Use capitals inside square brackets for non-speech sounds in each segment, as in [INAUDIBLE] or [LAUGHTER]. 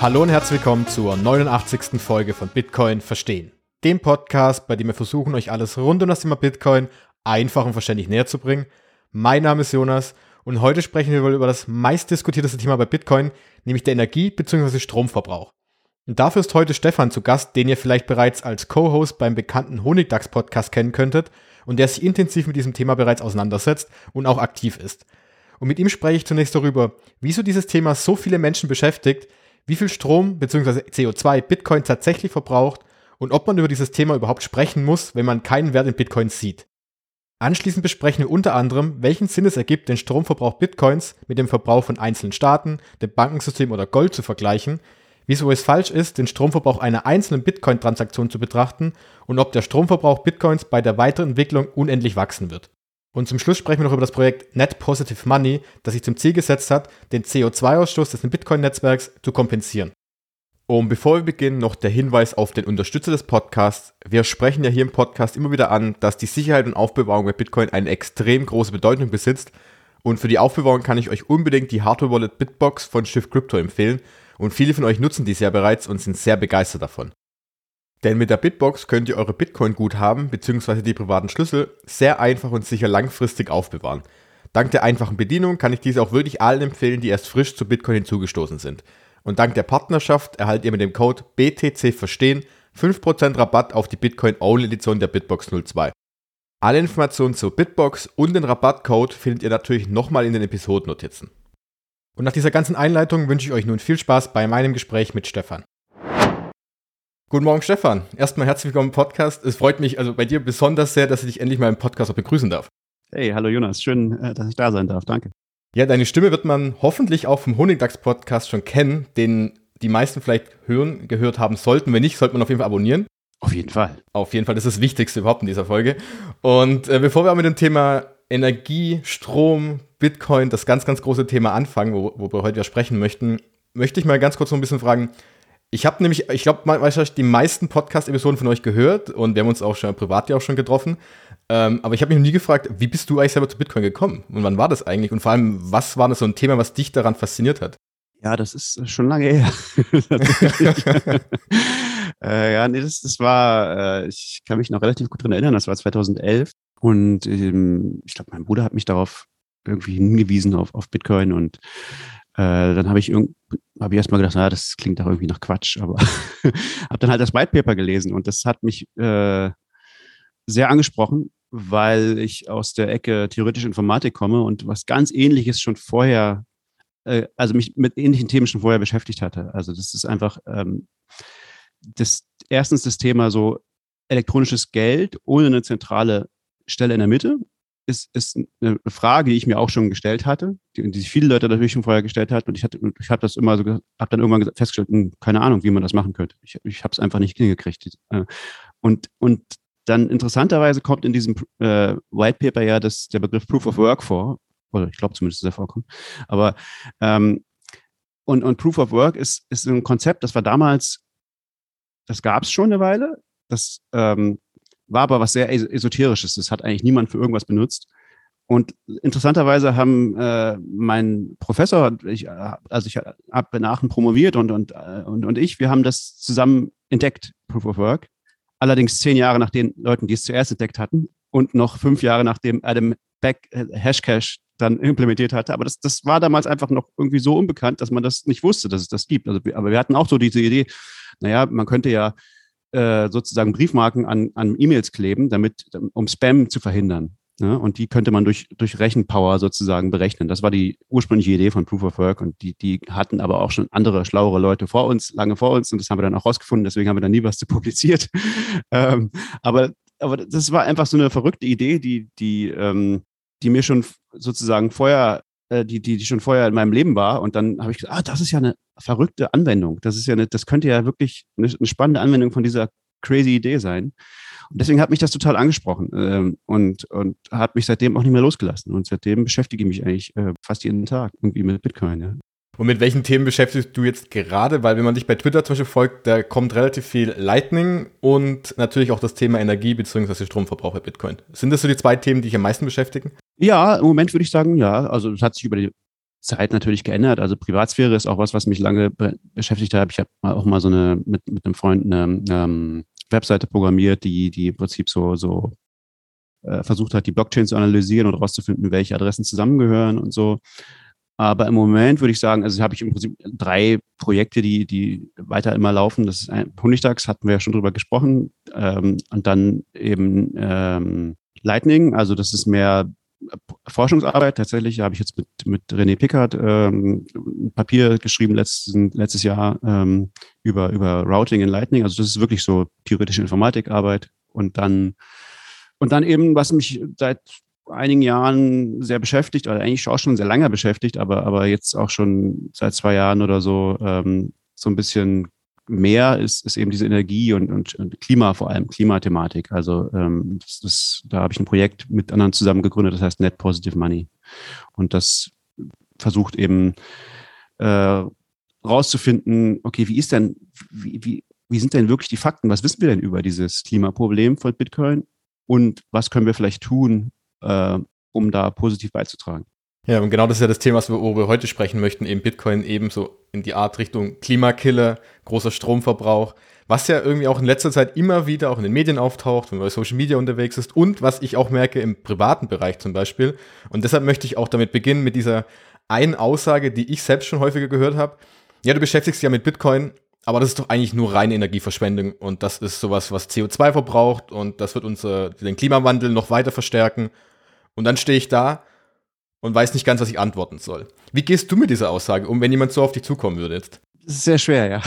Hallo und herzlich willkommen zur 89. Folge von Bitcoin Verstehen. Dem Podcast, bei dem wir versuchen, euch alles rund um das Thema Bitcoin einfach und verständlich näher zu bringen. Mein Name ist Jonas und heute sprechen wir wohl über das meistdiskutierteste Thema bei Bitcoin, nämlich der Energie- bzw. Stromverbrauch. Und dafür ist heute Stefan zu Gast, den ihr vielleicht bereits als Co-Host beim bekannten Honigdachs-Podcast kennen könntet und der sich intensiv mit diesem Thema bereits auseinandersetzt und auch aktiv ist. Und mit ihm spreche ich zunächst darüber, wieso dieses Thema so viele Menschen beschäftigt, wie viel Strom bzw. CO2 Bitcoin tatsächlich verbraucht und ob man über dieses Thema überhaupt sprechen muss, wenn man keinen Wert in Bitcoin sieht. Anschließend besprechen wir unter anderem, welchen Sinn es ergibt, den Stromverbrauch Bitcoins mit dem Verbrauch von einzelnen Staaten, dem Bankensystem oder Gold zu vergleichen, wieso es falsch ist, den Stromverbrauch einer einzelnen Bitcoin-Transaktion zu betrachten und ob der Stromverbrauch Bitcoins bei der weiteren Entwicklung unendlich wachsen wird. Und zum Schluss sprechen wir noch über das Projekt Net Positive Money, das sich zum Ziel gesetzt hat, den CO2-Ausstoß des Bitcoin-Netzwerks zu kompensieren. Und bevor wir beginnen, noch der Hinweis auf den Unterstützer des Podcasts. Wir sprechen ja hier im Podcast immer wieder an, dass die Sicherheit und Aufbewahrung bei Bitcoin eine extrem große Bedeutung besitzt. Und für die Aufbewahrung kann ich euch unbedingt die Hardware-Wallet Bitbox von Shift Crypto empfehlen. Und viele von euch nutzen dies ja bereits und sind sehr begeistert davon. Denn mit der Bitbox könnt ihr eure Bitcoin-Guthaben bzw. die privaten Schlüssel sehr einfach und sicher langfristig aufbewahren. Dank der einfachen Bedienung kann ich diese auch wirklich allen empfehlen, die erst frisch zu Bitcoin hinzugestoßen sind. Und dank der Partnerschaft erhaltet ihr mit dem Code BTC Verstehen 5% Rabatt auf die Bitcoin-Only-Edition der Bitbox 02. Alle Informationen zur Bitbox und den Rabattcode findet ihr natürlich nochmal in den Episodennotizen. Und nach dieser ganzen Einleitung wünsche ich euch nun viel Spaß bei meinem Gespräch mit Stefan. Guten Morgen, Stefan. Erstmal herzlich willkommen im Podcast. Es freut mich also bei dir besonders sehr, dass ich dich endlich mal im Podcast auch begrüßen darf. Hey, hallo Jonas. Schön, äh, dass ich da sein darf. Danke. Ja, deine Stimme wird man hoffentlich auch vom Honigdachs-Podcast schon kennen, den die meisten vielleicht hören, gehört haben sollten. Wenn nicht, sollte man auf jeden Fall abonnieren. Auf jeden Fall. Auf jeden Fall, das ist das Wichtigste überhaupt in dieser Folge. Und äh, bevor wir auch mit dem Thema Energie, Strom, Bitcoin, das ganz, ganz große Thema anfangen, wo, wo wir heute ja sprechen möchten, möchte ich mal ganz kurz noch ein bisschen fragen. Ich habe nämlich, ich glaube, die meisten Podcast-Episoden von euch gehört und wir haben uns auch schon privat ja auch schon getroffen. Ähm, aber ich habe mich noch nie gefragt, wie bist du eigentlich selber zu Bitcoin gekommen? Und wann war das eigentlich? Und vor allem, was war das so ein Thema, was dich daran fasziniert hat? Ja, das ist schon lange her. [LAUGHS] [LAUGHS] äh, ja, nee, das, das war, äh, ich kann mich noch relativ gut dran erinnern, das war 2011. Und ähm, ich glaube, mein Bruder hat mich darauf irgendwie hingewiesen auf, auf Bitcoin und äh, dann habe ich irgend, habe ich erstmal gedacht, na, das klingt doch irgendwie nach Quatsch, aber [LAUGHS] habe dann halt das White Paper gelesen und das hat mich äh, sehr angesprochen, weil ich aus der Ecke theoretische Informatik komme und was ganz ähnliches schon vorher, äh, also mich mit ähnlichen Themen schon vorher beschäftigt hatte. Also das ist einfach ähm, das erstens das Thema so elektronisches Geld ohne eine zentrale Stelle in der Mitte ist, ist eine Frage, die ich mir auch schon gestellt hatte, die, die sich viele Leute natürlich schon vorher gestellt hatten. Und ich hatte, ich habe das immer so, habe dann irgendwann festgestellt, hm, keine Ahnung, wie man das machen könnte. Ich, ich habe es einfach nicht hingekriegt. Äh, und, und dann interessanterweise kommt in diesem äh, White Paper ja das, der Begriff Proof of Work vor. Oder ich glaube zumindest, dass er vorkommt. Aber ähm, und, und Proof of Work ist, ist ein Konzept, das war damals, das gab es schon eine Weile. Das ähm, war aber was sehr Esoterisches. Das hat eigentlich niemand für irgendwas benutzt. Und interessanterweise haben äh, mein Professor, ich, äh, also ich habe in Aachen promoviert und, und, äh, und, und ich, wir haben das zusammen entdeckt, Proof of Work. Allerdings zehn Jahre nach den Leuten, die es zuerst entdeckt hatten und noch fünf Jahre nachdem Adam Beck äh, Hashcash dann implementiert hatte. Aber das, das war damals einfach noch irgendwie so unbekannt, dass man das nicht wusste, dass es das gibt. Also, aber wir hatten auch so diese Idee, naja, man könnte ja äh, sozusagen Briefmarken an, an E-Mails kleben, damit, um Spam zu verhindern. Ja, und die könnte man durch, durch Rechenpower sozusagen berechnen. Das war die ursprüngliche Idee von Proof of Work und die, die hatten aber auch schon andere, schlauere Leute vor uns, lange vor uns und das haben wir dann auch rausgefunden, deswegen haben wir dann nie was zu publiziert. [LAUGHS] ähm, aber, aber das war einfach so eine verrückte Idee, die, die, ähm, die mir schon sozusagen vorher äh, die, die, die schon vorher in meinem Leben war. Und dann habe ich gesagt, ah, das ist ja eine verrückte Anwendung. Das ist ja eine, das könnte ja wirklich eine, eine spannende Anwendung von dieser crazy Idee sein. Und deswegen hat mich das total angesprochen ähm, und, und hat mich seitdem auch nicht mehr losgelassen. Und seitdem beschäftige ich mich eigentlich äh, fast jeden Tag irgendwie mit Bitcoin. Ja. Und mit welchen Themen beschäftigst du jetzt gerade? Weil wenn man dich bei Twitter zum Beispiel folgt, da kommt relativ viel Lightning und natürlich auch das Thema Energie bzw. Stromverbrauch bei Bitcoin. Sind das so die zwei Themen, die dich am meisten beschäftigen? Ja, im Moment würde ich sagen, ja. Also es hat sich über die Zeit natürlich geändert. Also Privatsphäre ist auch was, was mich lange beschäftigt hat. Ich habe auch mal so eine mit, mit einem Freund eine ähm, Webseite programmiert, die, die im Prinzip so, so äh, versucht hat, die Blockchain zu analysieren und herauszufinden, welche Adressen zusammengehören und so. Aber im Moment würde ich sagen, also habe ich im Prinzip drei Projekte, die, die weiter immer laufen. Das ist ein Honigdachs, hatten wir ja schon drüber gesprochen. Ähm, und dann eben ähm, Lightning, also das ist mehr Forschungsarbeit. Tatsächlich habe ich jetzt mit, mit René Pickard ähm, ein Papier geschrieben letzten, letztes Jahr ähm, über, über Routing in Lightning. Also das ist wirklich so theoretische Informatikarbeit. Und dann, und dann eben, was mich seit einigen Jahren sehr beschäftigt, oder eigentlich auch schon sehr lange beschäftigt, aber, aber jetzt auch schon seit zwei Jahren oder so ähm, so ein bisschen mehr ist, ist eben diese Energie und, und, und Klima, vor allem Klimathematik. Also ähm, das, das, da habe ich ein Projekt mit anderen zusammen gegründet, das heißt Net Positive Money. Und das versucht eben äh, rauszufinden, okay, wie ist denn, wie, wie, wie sind denn wirklich die Fakten? Was wissen wir denn über dieses Klimaproblem von Bitcoin? Und was können wir vielleicht tun, äh, um da positiv beizutragen. Ja, und genau das ist ja das Thema, worüber wir heute sprechen möchten, eben Bitcoin ebenso in die Art Richtung Klimakiller, großer Stromverbrauch, was ja irgendwie auch in letzter Zeit immer wieder auch in den Medien auftaucht, wenn man bei Social Media unterwegs ist und was ich auch merke im privaten Bereich zum Beispiel. Und deshalb möchte ich auch damit beginnen mit dieser einen Aussage, die ich selbst schon häufiger gehört habe. Ja, du beschäftigst dich ja mit Bitcoin, aber das ist doch eigentlich nur reine Energieverschwendung und das ist sowas, was CO2 verbraucht und das wird unser, den Klimawandel noch weiter verstärken. Und dann stehe ich da und weiß nicht ganz, was ich antworten soll. Wie gehst du mit dieser Aussage um, wenn jemand so auf dich zukommen würde jetzt? Das ist sehr schwer, ja.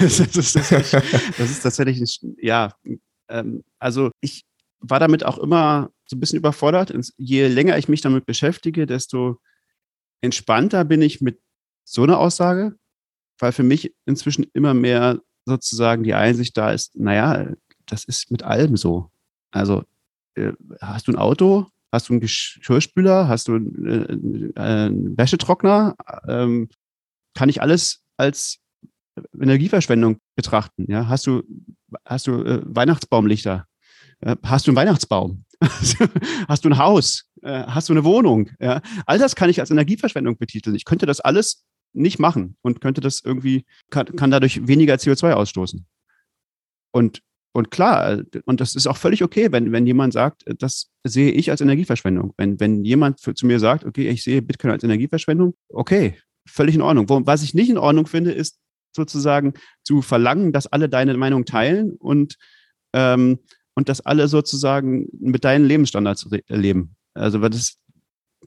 das, ist, das, ist, das ist tatsächlich, ja, ähm, also ich war damit auch immer so ein bisschen überfordert. Je länger ich mich damit beschäftige, desto entspannter bin ich mit so einer Aussage, weil für mich inzwischen immer mehr sozusagen die Einsicht da ist, naja, das ist mit allem so. Also äh, hast du ein Auto, hast du einen Geschirrspüler, hast du einen, äh, einen Wäschetrockner, ähm, kann ich alles als Energieverschwendung betrachten. Ja? Hast du, hast du äh, Weihnachtsbaumlichter? Äh, hast du einen Weihnachtsbaum? [LAUGHS] hast du ein Haus? Äh, hast du eine Wohnung? Ja? All das kann ich als Energieverschwendung betiteln. Ich könnte das alles nicht machen und könnte das irgendwie, kann, kann dadurch weniger CO2 ausstoßen. Und, und klar, und das ist auch völlig okay, wenn, wenn jemand sagt, das sehe ich als Energieverschwendung. Wenn, wenn jemand für, zu mir sagt, okay, ich sehe Bitcoin als Energieverschwendung, okay, völlig in Ordnung. Was ich nicht in Ordnung finde, ist sozusagen zu verlangen, dass alle deine Meinung teilen und, ähm, und dass alle sozusagen mit deinen Lebensstandards leben. Also, das,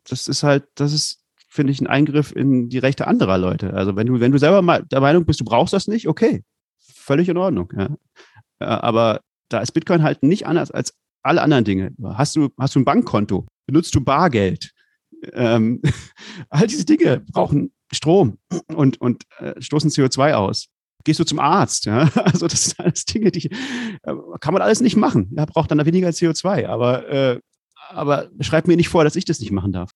das ist halt, das ist finde ich, ein Eingriff in die Rechte anderer Leute. Also wenn du, wenn du selber mal der Meinung bist, du brauchst das nicht, okay, völlig in Ordnung. Ja. Aber da ist Bitcoin halt nicht anders als alle anderen Dinge. Hast du, hast du ein Bankkonto? Benutzt du Bargeld? Ähm, [LAUGHS] all diese Dinge brauchen Strom und, und äh, stoßen CO2 aus. Gehst du zum Arzt? Ja? [LAUGHS] Also das sind alles Dinge, die äh, kann man alles nicht machen. Ja, braucht dann weniger CO2. Aber, äh, aber schreib mir nicht vor, dass ich das nicht machen darf.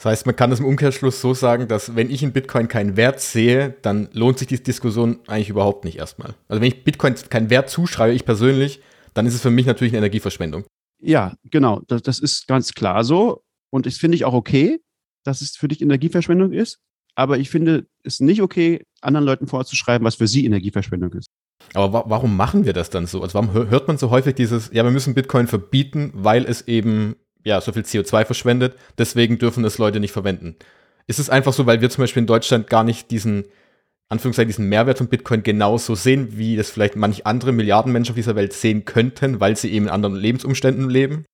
Das heißt, man kann das im Umkehrschluss so sagen, dass wenn ich in Bitcoin keinen Wert sehe, dann lohnt sich die Diskussion eigentlich überhaupt nicht erstmal. Also wenn ich Bitcoin keinen Wert zuschreibe, ich persönlich, dann ist es für mich natürlich eine Energieverschwendung. Ja, genau. Das, das ist ganz klar so. Und das finde ich auch okay, dass es für dich Energieverschwendung ist. Aber ich finde es nicht okay, anderen Leuten vorzuschreiben, was für sie Energieverschwendung ist. Aber wa warum machen wir das dann so? Also warum hört man so häufig dieses, ja, wir müssen Bitcoin verbieten, weil es eben ja, so viel CO2 verschwendet, deswegen dürfen das Leute nicht verwenden. Ist es einfach so, weil wir zum Beispiel in Deutschland gar nicht diesen, Anführungszeichen, diesen Mehrwert von Bitcoin genauso sehen, wie das vielleicht manch andere Milliarden Menschen auf dieser Welt sehen könnten, weil sie eben in anderen Lebensumständen leben?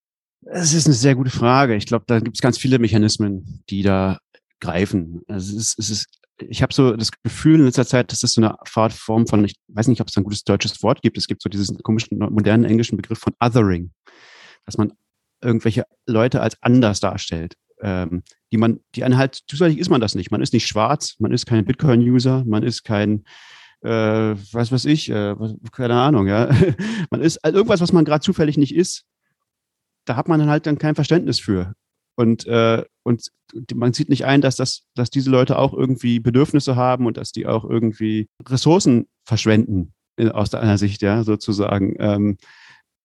Es ist eine sehr gute Frage. Ich glaube, da gibt es ganz viele Mechanismen, die da greifen. Also es ist, es ist, ich habe so das Gefühl in letzter Zeit, dass das so eine Form von, ich weiß nicht, ob es ein gutes deutsches Wort gibt. Es gibt so diesen komischen modernen englischen Begriff von Othering, dass man irgendwelche Leute als anders darstellt. Ähm, die man, die einen halt, zusätzlich ist man das nicht. Man ist nicht schwarz, man ist kein Bitcoin-User, man ist kein, äh, was weiß ich, äh, keine Ahnung, ja. [LAUGHS] man ist also irgendwas, was man gerade zufällig nicht ist. Da hat man dann halt dann kein Verständnis für. Und, äh, und man sieht nicht ein, dass, das, dass diese Leute auch irgendwie Bedürfnisse haben und dass die auch irgendwie Ressourcen verschwenden, in, aus einer Sicht, ja, sozusagen. Ähm,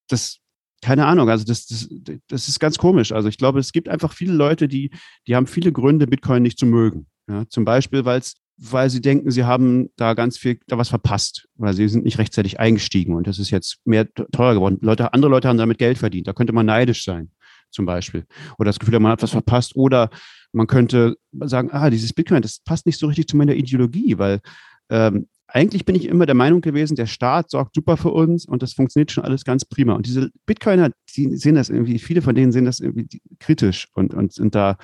das, keine Ahnung, also das, das, das ist ganz komisch. Also ich glaube, es gibt einfach viele Leute, die, die haben viele Gründe, Bitcoin nicht zu mögen. Ja, zum Beispiel, weil es weil sie denken, sie haben da ganz viel da was verpasst, weil sie sind nicht rechtzeitig eingestiegen und das ist jetzt mehr teuer geworden. Leute, andere Leute haben damit Geld verdient. Da könnte man neidisch sein, zum Beispiel. Oder das Gefühl, man hat was verpasst. Oder man könnte sagen, ah, dieses Bitcoin, das passt nicht so richtig zu meiner Ideologie, weil ähm, eigentlich bin ich immer der Meinung gewesen, der Staat sorgt super für uns und das funktioniert schon alles ganz prima. Und diese Bitcoiner, die sehen das irgendwie, viele von denen sehen das irgendwie kritisch und, und sind da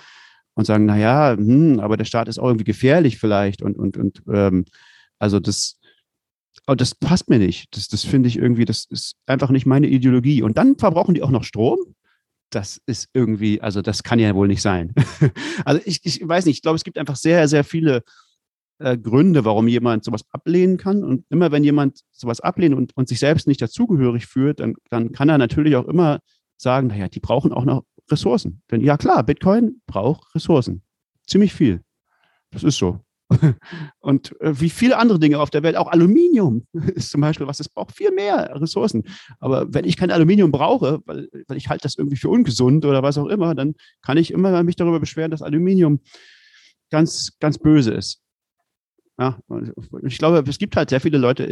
und sagen, naja, hm, aber der Staat ist auch irgendwie gefährlich vielleicht und, und, und ähm, also das, und das passt mir nicht. Das, das finde ich irgendwie, das ist einfach nicht meine Ideologie. Und dann verbrauchen die auch noch Strom. Das ist irgendwie, also das kann ja wohl nicht sein. [LAUGHS] also ich, ich weiß nicht, ich glaube, es gibt einfach sehr, sehr viele äh, Gründe, warum jemand sowas ablehnen kann. Und immer wenn jemand sowas ablehnt und, und sich selbst nicht dazugehörig fühlt, dann, dann kann er natürlich auch immer sagen, naja, die brauchen auch noch Ressourcen. Denn ja klar, Bitcoin braucht Ressourcen. Ziemlich viel. Das ist so. [LAUGHS] Und äh, wie viele andere Dinge auf der Welt, auch Aluminium [LAUGHS] ist zum Beispiel was, es braucht viel mehr Ressourcen. Aber wenn ich kein Aluminium brauche, weil, weil ich halte das irgendwie für ungesund oder was auch immer, dann kann ich immer mich darüber beschweren, dass Aluminium ganz, ganz böse ist. Ja, ich glaube, es gibt halt sehr viele Leute,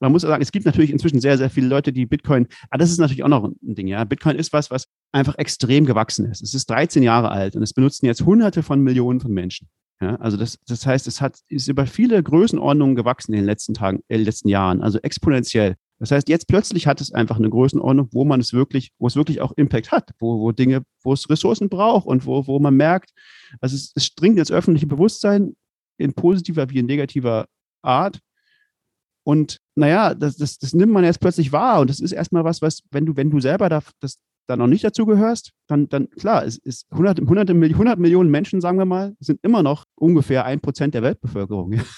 man muss sagen, es gibt natürlich inzwischen sehr, sehr viele Leute, die Bitcoin, aber ah, das ist natürlich auch noch ein Ding, ja. Bitcoin ist was, was einfach extrem gewachsen ist. Es ist 13 Jahre alt und es benutzen jetzt hunderte von Millionen von Menschen. Ja, also das, das heißt, es hat, ist über viele Größenordnungen gewachsen in den letzten Tagen, in den letzten Jahren, also exponentiell. Das heißt, jetzt plötzlich hat es einfach eine Größenordnung, wo man es wirklich, wo es wirklich auch Impact hat, wo, wo Dinge, wo es Ressourcen braucht und wo, wo man merkt, also es, es dringt ins öffentliche Bewusstsein in positiver wie in negativer Art. Und naja, das, das, das nimmt man jetzt plötzlich wahr. Und das ist erstmal was, was, wenn du, wenn du selber da, das, da noch nicht dazu gehörst, dann, dann klar, es ist 100, 100, 100 Millionen Menschen, sagen wir mal, sind immer noch ungefähr ein Prozent der Weltbevölkerung. [LAUGHS]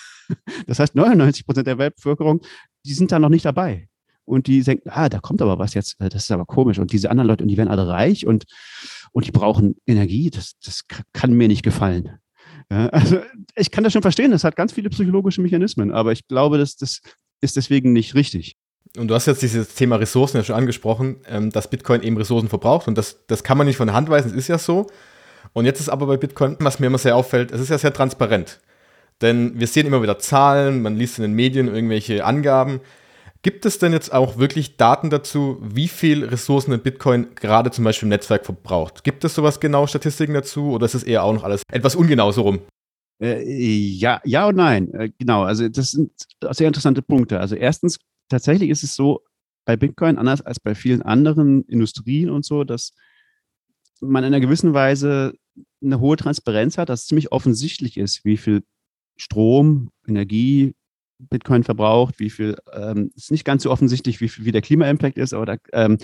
Das heißt, 99 Prozent der Weltbevölkerung, die sind da noch nicht dabei. Und die denken, ah, da kommt aber was jetzt, das ist aber komisch. Und diese anderen Leute, und die werden alle reich und, und die brauchen Energie, das, das kann mir nicht gefallen. Ja, also ich kann das schon verstehen, das hat ganz viele psychologische Mechanismen, aber ich glaube, dass das ist deswegen nicht richtig. Und du hast jetzt dieses Thema Ressourcen ja schon angesprochen, ähm, dass Bitcoin eben Ressourcen verbraucht und das, das kann man nicht von der Hand weisen, es ist ja so. Und jetzt ist aber bei Bitcoin, was mir immer sehr auffällt, es ist ja sehr transparent. Denn wir sehen immer wieder Zahlen, man liest in den Medien irgendwelche Angaben. Gibt es denn jetzt auch wirklich Daten dazu, wie viel Ressourcen ein Bitcoin gerade zum Beispiel im Netzwerk verbraucht? Gibt es sowas genau, Statistiken dazu oder ist es eher auch noch alles etwas ungenau so rum? Äh, ja, ja und nein. Äh, genau, also das sind sehr interessante Punkte. Also erstens, tatsächlich ist es so bei Bitcoin, anders als bei vielen anderen Industrien und so, dass man in einer gewissen Weise eine hohe Transparenz hat, dass es ziemlich offensichtlich ist, wie viel Strom, Energie, Bitcoin verbraucht, wie viel, ähm, ist nicht ganz so offensichtlich, wie, wie der Klima-Impact ist, aber, da, ähm,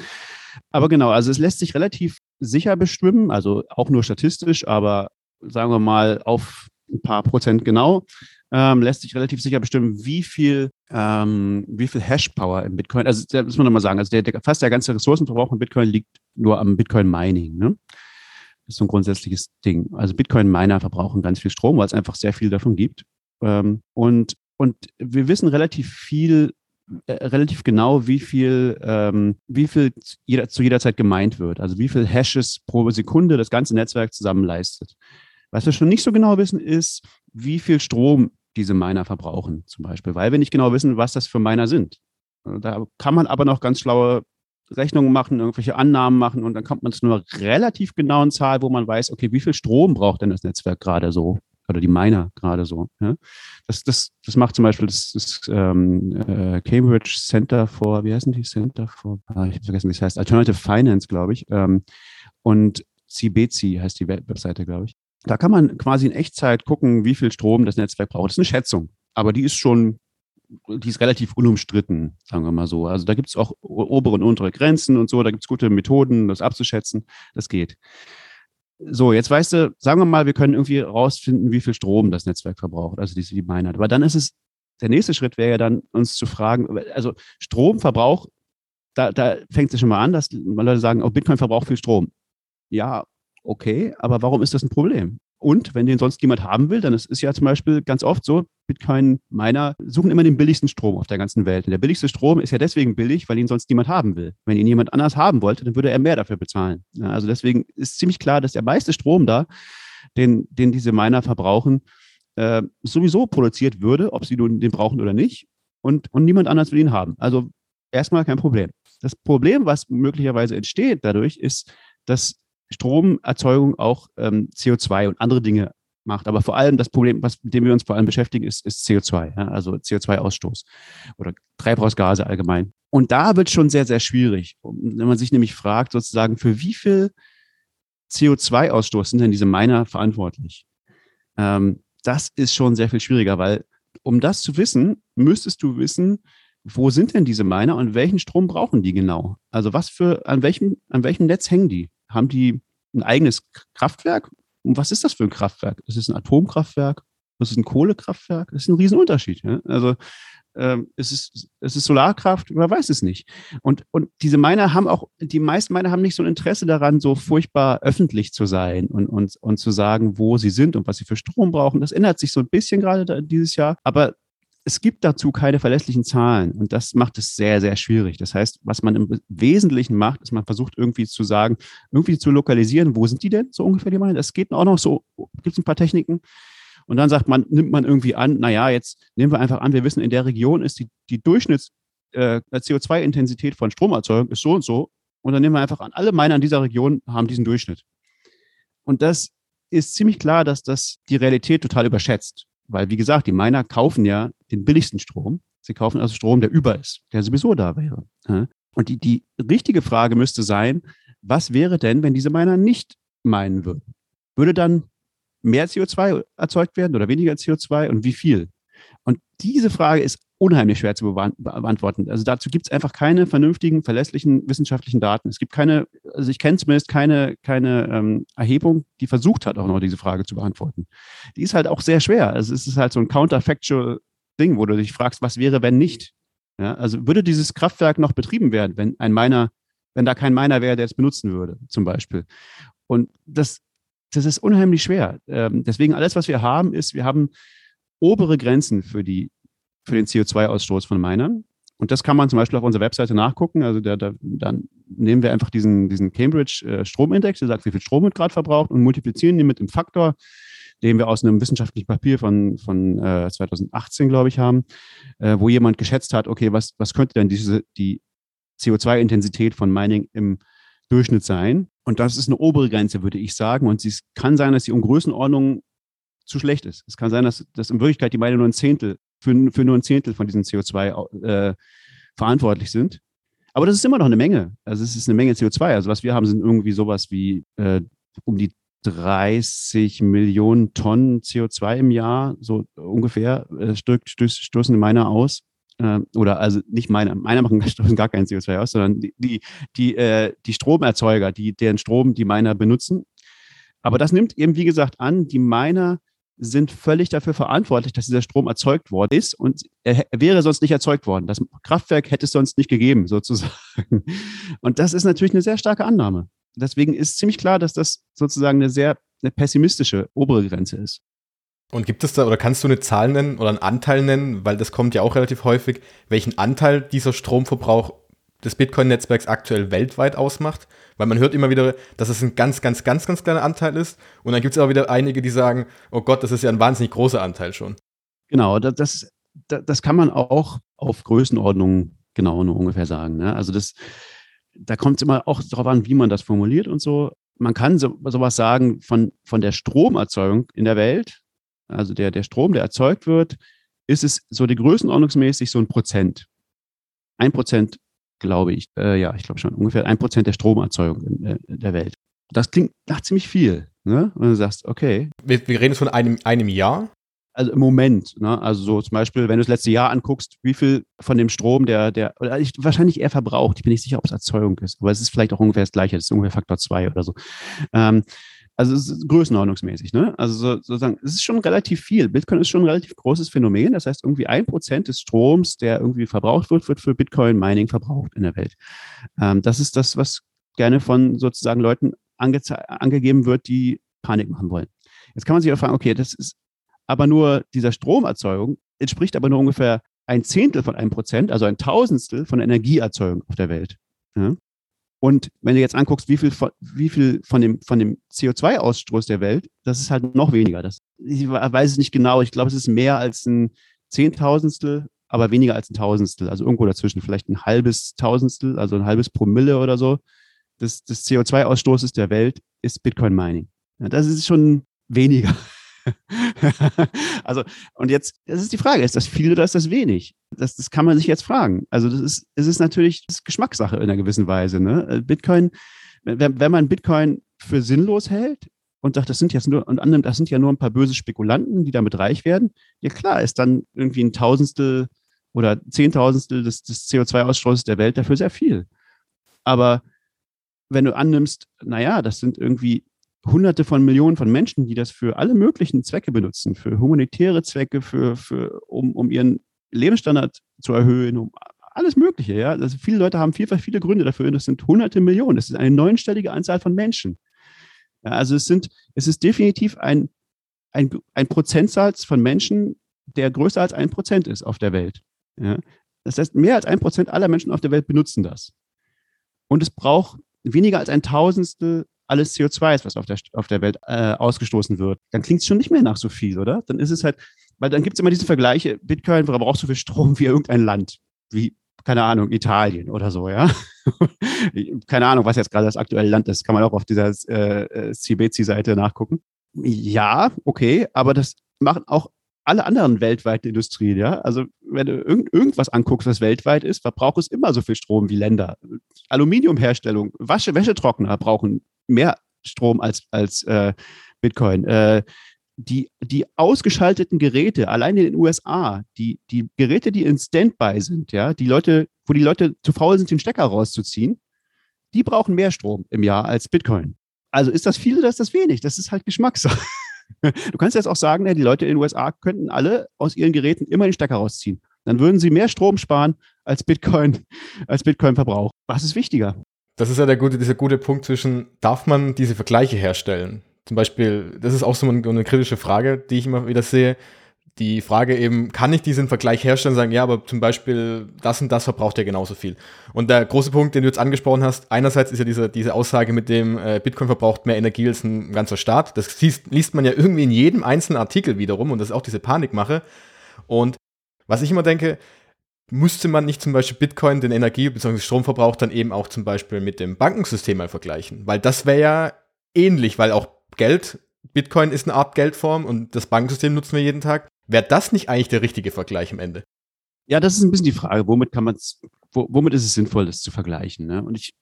aber genau, also es lässt sich relativ sicher bestimmen, also auch nur statistisch, aber sagen wir mal auf ein paar Prozent genau, ähm, lässt sich relativ sicher bestimmen, wie viel, ähm, wie viel Hash-Power im Bitcoin, also das muss man nochmal sagen, also der, der, fast der ganze Ressourcenverbrauch in Bitcoin liegt nur am Bitcoin-Mining, ne? Das ist so ein grundsätzliches Ding. Also Bitcoin-Miner verbrauchen ganz viel Strom, weil es einfach sehr viel davon gibt. Ähm, und und wir wissen relativ viel, äh, relativ genau, wie viel, ähm, wie viel jeder, zu jeder Zeit gemeint wird. Also wie viel Hashes pro Sekunde das ganze Netzwerk zusammen leistet. Was wir schon nicht so genau wissen, ist, wie viel Strom diese Miner verbrauchen, zum Beispiel, weil wir nicht genau wissen, was das für Miner sind. Da kann man aber noch ganz schlaue Rechnungen machen, irgendwelche Annahmen machen und dann kommt man zu einer relativ genauen Zahl, wo man weiß, okay, wie viel Strom braucht denn das Netzwerk gerade so oder die Miner gerade so. Ja? Das, das, das macht zum Beispiel das, das ähm, äh, Cambridge Center for, wie heißen die Center for, ah, ich habe vergessen, wie es heißt, Alternative Finance, glaube ich. Ähm, und CBC heißt die Webseite, glaube ich. Da kann man quasi in Echtzeit gucken, wie viel Strom das Netzwerk braucht. Das ist eine Schätzung, aber die ist schon, die ist relativ unumstritten, sagen wir mal so. Also da gibt es auch obere und untere Grenzen und so, da gibt es gute Methoden, das abzuschätzen. Das geht. So, jetzt weißt du, sagen wir mal, wir können irgendwie rausfinden, wie viel Strom das Netzwerk verbraucht, also diese die Miner. Aber dann ist es, der nächste Schritt wäre ja dann, uns zu fragen, also Stromverbrauch, da, da fängt es schon mal an, dass Leute sagen, oh, Bitcoin verbraucht viel Strom. Ja, okay, aber warum ist das ein Problem? Und wenn den sonst niemand haben will, dann ist es ja zum Beispiel ganz oft so, Bitcoin-Miner suchen immer den billigsten Strom auf der ganzen Welt. Und der billigste Strom ist ja deswegen billig, weil ihn sonst niemand haben will. Wenn ihn jemand anders haben wollte, dann würde er mehr dafür bezahlen. Ja, also deswegen ist ziemlich klar, dass der meiste Strom da, den, den diese Miner verbrauchen, äh, sowieso produziert würde, ob sie nun den brauchen oder nicht. Und, und niemand anders will ihn haben. Also erstmal kein Problem. Das Problem, was möglicherweise entsteht dadurch, ist, dass Stromerzeugung auch ähm, CO2 und andere Dinge macht. Aber vor allem das Problem, was, mit dem wir uns vor allem beschäftigen, ist, ist CO2, ja, also CO2-Ausstoß oder Treibhausgase allgemein. Und da wird schon sehr, sehr schwierig, wenn man sich nämlich fragt, sozusagen, für wie viel CO2-Ausstoß sind denn diese Miner verantwortlich? Ähm, das ist schon sehr viel schwieriger, weil um das zu wissen, müsstest du wissen, wo sind denn diese Miner und welchen Strom brauchen die genau? Also was für, an welchem, an welchem Netz hängen die? Haben die ein eigenes Kraftwerk? Und was ist das für ein Kraftwerk? Ist es ein Atomkraftwerk? Ist ein Kohlekraftwerk? Das ist ein Riesenunterschied. Ja? Also ähm, es, ist, es ist Solarkraft, man weiß es nicht. Und, und diese Miner haben auch, die meisten Miner haben nicht so ein Interesse daran, so furchtbar öffentlich zu sein und, und, und zu sagen, wo sie sind und was sie für Strom brauchen. Das ändert sich so ein bisschen gerade dieses Jahr. Aber es gibt dazu keine verlässlichen Zahlen und das macht es sehr, sehr schwierig. Das heißt, was man im Wesentlichen macht, ist, man versucht irgendwie zu sagen, irgendwie zu lokalisieren, wo sind die denn so ungefähr die Meinung? Das geht auch noch so, gibt es ein paar Techniken. Und dann sagt man, nimmt man irgendwie an, naja, jetzt nehmen wir einfach an, wir wissen, in der Region ist die, die Durchschnitts äh, CO2-Intensität von Stromerzeugung ist so und so. Und dann nehmen wir einfach an, alle Miner in dieser Region haben diesen Durchschnitt. Und das ist ziemlich klar, dass das die Realität total überschätzt. Weil, wie gesagt, die Miner kaufen ja den billigsten Strom. Sie kaufen also Strom, der über ist, der sowieso da wäre. Und die, die richtige Frage müsste sein, was wäre denn, wenn diese Miner nicht meinen würden? Würde dann mehr CO2 erzeugt werden oder weniger CO2 und wie viel? Und diese Frage ist unheimlich schwer zu beantworten. Also dazu gibt es einfach keine vernünftigen, verlässlichen wissenschaftlichen Daten. Es gibt keine, also ich kenne zumindest keine, keine ähm, Erhebung, die versucht hat, auch noch diese Frage zu beantworten. Die ist halt auch sehr schwer. Also es ist halt so ein counterfactual Ding, wo du dich fragst, was wäre, wenn nicht? Ja, also würde dieses Kraftwerk noch betrieben werden, wenn ein Miner, wenn da kein Miner wäre, der es benutzen würde, zum Beispiel. Und das, das ist unheimlich schwer. Ähm, deswegen alles, was wir haben, ist, wir haben obere Grenzen für die für den CO2-Ausstoß von Minern. Und das kann man zum Beispiel auf unserer Webseite nachgucken. Also da, da, dann nehmen wir einfach diesen, diesen Cambridge äh, Stromindex, der sagt, wie viel Strom wird gerade verbraucht und multiplizieren den mit dem Faktor, den wir aus einem wissenschaftlichen Papier von, von äh, 2018, glaube ich, haben, äh, wo jemand geschätzt hat, okay, was, was könnte denn diese, die CO2-Intensität von Mining im Durchschnitt sein? Und das ist eine obere Grenze, würde ich sagen. Und es kann sein, dass sie um Größenordnung zu schlecht ist. Es kann sein, dass, dass in Wirklichkeit die Mining nur ein Zehntel für, für nur ein Zehntel von diesem CO2 äh, verantwortlich sind. Aber das ist immer noch eine Menge. Also es ist eine Menge CO2. Also was wir haben, sind irgendwie sowas wie äh, um die 30 Millionen Tonnen CO2 im Jahr, so ungefähr, äh, stoßen meiner aus. Äh, oder also nicht meiner, meiner machen [LAUGHS] gar keinen CO2 aus, sondern die, die, die, äh, die Stromerzeuger, die, deren Strom die Miner benutzen. Aber das nimmt eben, wie gesagt, an, die Miner sind völlig dafür verantwortlich, dass dieser Strom erzeugt worden ist und er wäre sonst nicht erzeugt worden. Das Kraftwerk hätte es sonst nicht gegeben, [LAUGHS] sozusagen. Und das ist natürlich eine sehr starke Annahme. Deswegen ist ziemlich klar, dass das sozusagen eine sehr eine pessimistische obere Grenze ist. Und gibt es da oder kannst du eine Zahl nennen oder einen Anteil nennen, weil das kommt ja auch relativ häufig, welchen Anteil dieser Stromverbrauch des Bitcoin-Netzwerks aktuell weltweit ausmacht? Weil man hört immer wieder, dass es ein ganz, ganz, ganz, ganz kleiner Anteil ist. Und dann gibt es auch wieder einige, die sagen, oh Gott, das ist ja ein wahnsinnig großer Anteil schon. Genau, das, das, das kann man auch auf Größenordnung genau nur ungefähr sagen. Ne? Also das, da kommt es immer auch darauf an, wie man das formuliert und so. Man kann so, sowas sagen von, von der Stromerzeugung in der Welt, also der, der Strom, der erzeugt wird, ist es so die größenordnungsmäßig so ein Prozent. Ein Prozent glaube ich. Äh, ja, ich glaube schon ungefähr ein Prozent der Stromerzeugung in, äh, der Welt. Das klingt nach ziemlich viel. Ne? Und du sagst, okay. Wir, wir reden von einem, einem Jahr. Also im Moment, ne? also so zum Beispiel, wenn du das letzte Jahr anguckst, wie viel von dem Strom, der, der, oder ich, wahrscheinlich eher verbraucht, ich bin nicht sicher, ob es Erzeugung ist, aber es ist vielleicht auch ungefähr das gleiche, das ist ungefähr Faktor 2 oder so. Ähm, also es ist größenordnungsmäßig, ne? Also so, sozusagen, es ist schon relativ viel. Bitcoin ist schon ein relativ großes Phänomen. Das heißt, irgendwie ein Prozent des Stroms, der irgendwie verbraucht wird, wird für Bitcoin-Mining verbraucht in der Welt. Ähm, das ist das, was gerne von sozusagen Leuten angegeben wird, die Panik machen wollen. Jetzt kann man sich auch fragen, okay, das ist aber nur dieser Stromerzeugung, entspricht aber nur ungefähr ein Zehntel von einem Prozent, also ein Tausendstel von der Energieerzeugung auf der Welt. Ja? Und wenn du jetzt anguckst, wie viel von, wie viel von dem, von dem CO2-Ausstoß der Welt, das ist halt noch weniger. Das, ich weiß es nicht genau. Ich glaube, es ist mehr als ein Zehntausendstel, aber weniger als ein Tausendstel. Also irgendwo dazwischen. Vielleicht ein halbes Tausendstel, also ein halbes Promille oder so des, des CO2-Ausstoßes der Welt ist Bitcoin Mining. Ja, das ist schon weniger. [LAUGHS] also, und jetzt, das ist die Frage, ist das viel oder ist das wenig? Das, das kann man sich jetzt fragen. Also, das ist, es ist natürlich ist Geschmackssache in einer gewissen Weise. Ne? Äh, Bitcoin, wenn, wenn man Bitcoin für sinnlos hält und sagt, das sind jetzt nur, und annimmt, das sind ja nur ein paar böse Spekulanten, die damit reich werden, ja klar, ist dann irgendwie ein Tausendstel oder Zehntausendstel des, des CO2-Ausstoßes der Welt dafür sehr viel. Aber wenn du annimmst, naja, das sind irgendwie Hunderte von Millionen von Menschen, die das für alle möglichen Zwecke benutzen, für humanitäre Zwecke, für, für, um, um ihren Lebensstandard zu erhöhen, um alles Mögliche. Ja? Also viele Leute haben vielfach viele Gründe dafür. Das sind hunderte Millionen. Das ist eine neunstellige Anzahl von Menschen. Ja, also es sind, es ist definitiv ein, ein, ein Prozentsatz von Menschen, der größer als ein Prozent ist auf der Welt. Ja? Das heißt, mehr als ein Prozent aller Menschen auf der Welt benutzen das. Und es braucht weniger als ein Tausendstel alles CO2 ist, was auf der, auf der Welt äh, ausgestoßen wird, dann klingt es schon nicht mehr nach so viel, oder? Dann ist es halt, weil dann gibt es immer diese Vergleiche, Bitcoin braucht so viel Strom wie irgendein Land, wie, keine Ahnung, Italien oder so, ja. [LAUGHS] keine Ahnung, was jetzt gerade das aktuelle Land ist, kann man auch auf dieser äh, CBC-Seite nachgucken. Ja, okay, aber das machen auch alle anderen weltweiten Industrien, ja. Also wenn du irgend, irgendwas anguckst, was weltweit ist, verbraucht es immer so viel Strom wie Länder. Aluminiumherstellung, Wäschetrockner brauchen mehr Strom als, als äh, Bitcoin. Äh, die, die ausgeschalteten Geräte, allein in den USA, die, die Geräte, die in Standby sind, ja, die Leute, wo die Leute zu faul sind, den Stecker rauszuziehen, die brauchen mehr Strom im Jahr als Bitcoin. Also ist das viel oder ist das wenig? Das ist halt Geschmackssache. Du kannst jetzt auch sagen, die Leute in den USA könnten alle aus ihren Geräten immer den Stecker rausziehen. Dann würden sie mehr Strom sparen als Bitcoin, als Bitcoin-Verbrauch. Was ist wichtiger? Das ist ja der gute, dieser gute Punkt zwischen, darf man diese Vergleiche herstellen? Zum Beispiel, das ist auch so eine, eine kritische Frage, die ich immer wieder sehe. Die Frage eben, kann ich diesen Vergleich herstellen und sagen, ja, aber zum Beispiel das und das verbraucht ja genauso viel. Und der große Punkt, den du jetzt angesprochen hast, einerseits ist ja diese, diese Aussage mit dem, äh, Bitcoin verbraucht mehr Energie als ein ganzer Staat. Das liest, liest man ja irgendwie in jedem einzelnen Artikel wiederum und das ist auch diese Panikmache. Und was ich immer denke, müsste man nicht zum Beispiel Bitcoin, den Energie- bzw. Stromverbrauch, dann eben auch zum Beispiel mit dem Bankensystem mal vergleichen? Weil das wäre ja ähnlich, weil auch Geld, Bitcoin ist eine Art Geldform und das Bankensystem nutzen wir jeden Tag. Wäre das nicht eigentlich der richtige Vergleich am Ende? Ja, das ist ein bisschen die Frage, womit kann man womit ist es sinnvoll, das zu vergleichen? Ne? Und ich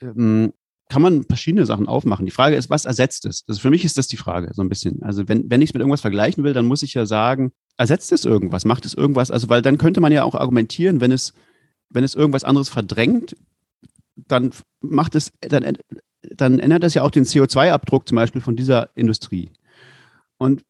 ähm, kann man verschiedene Sachen aufmachen. Die Frage ist, was ersetzt es? Also für mich ist das die Frage, so ein bisschen. Also wenn, wenn ich es mit irgendwas vergleichen will, dann muss ich ja sagen, ersetzt es irgendwas, macht es irgendwas, also weil dann könnte man ja auch argumentieren, wenn es, wenn es irgendwas anderes verdrängt, dann macht es, dann, dann ändert das ja auch den CO2-Abdruck zum Beispiel von dieser Industrie. Und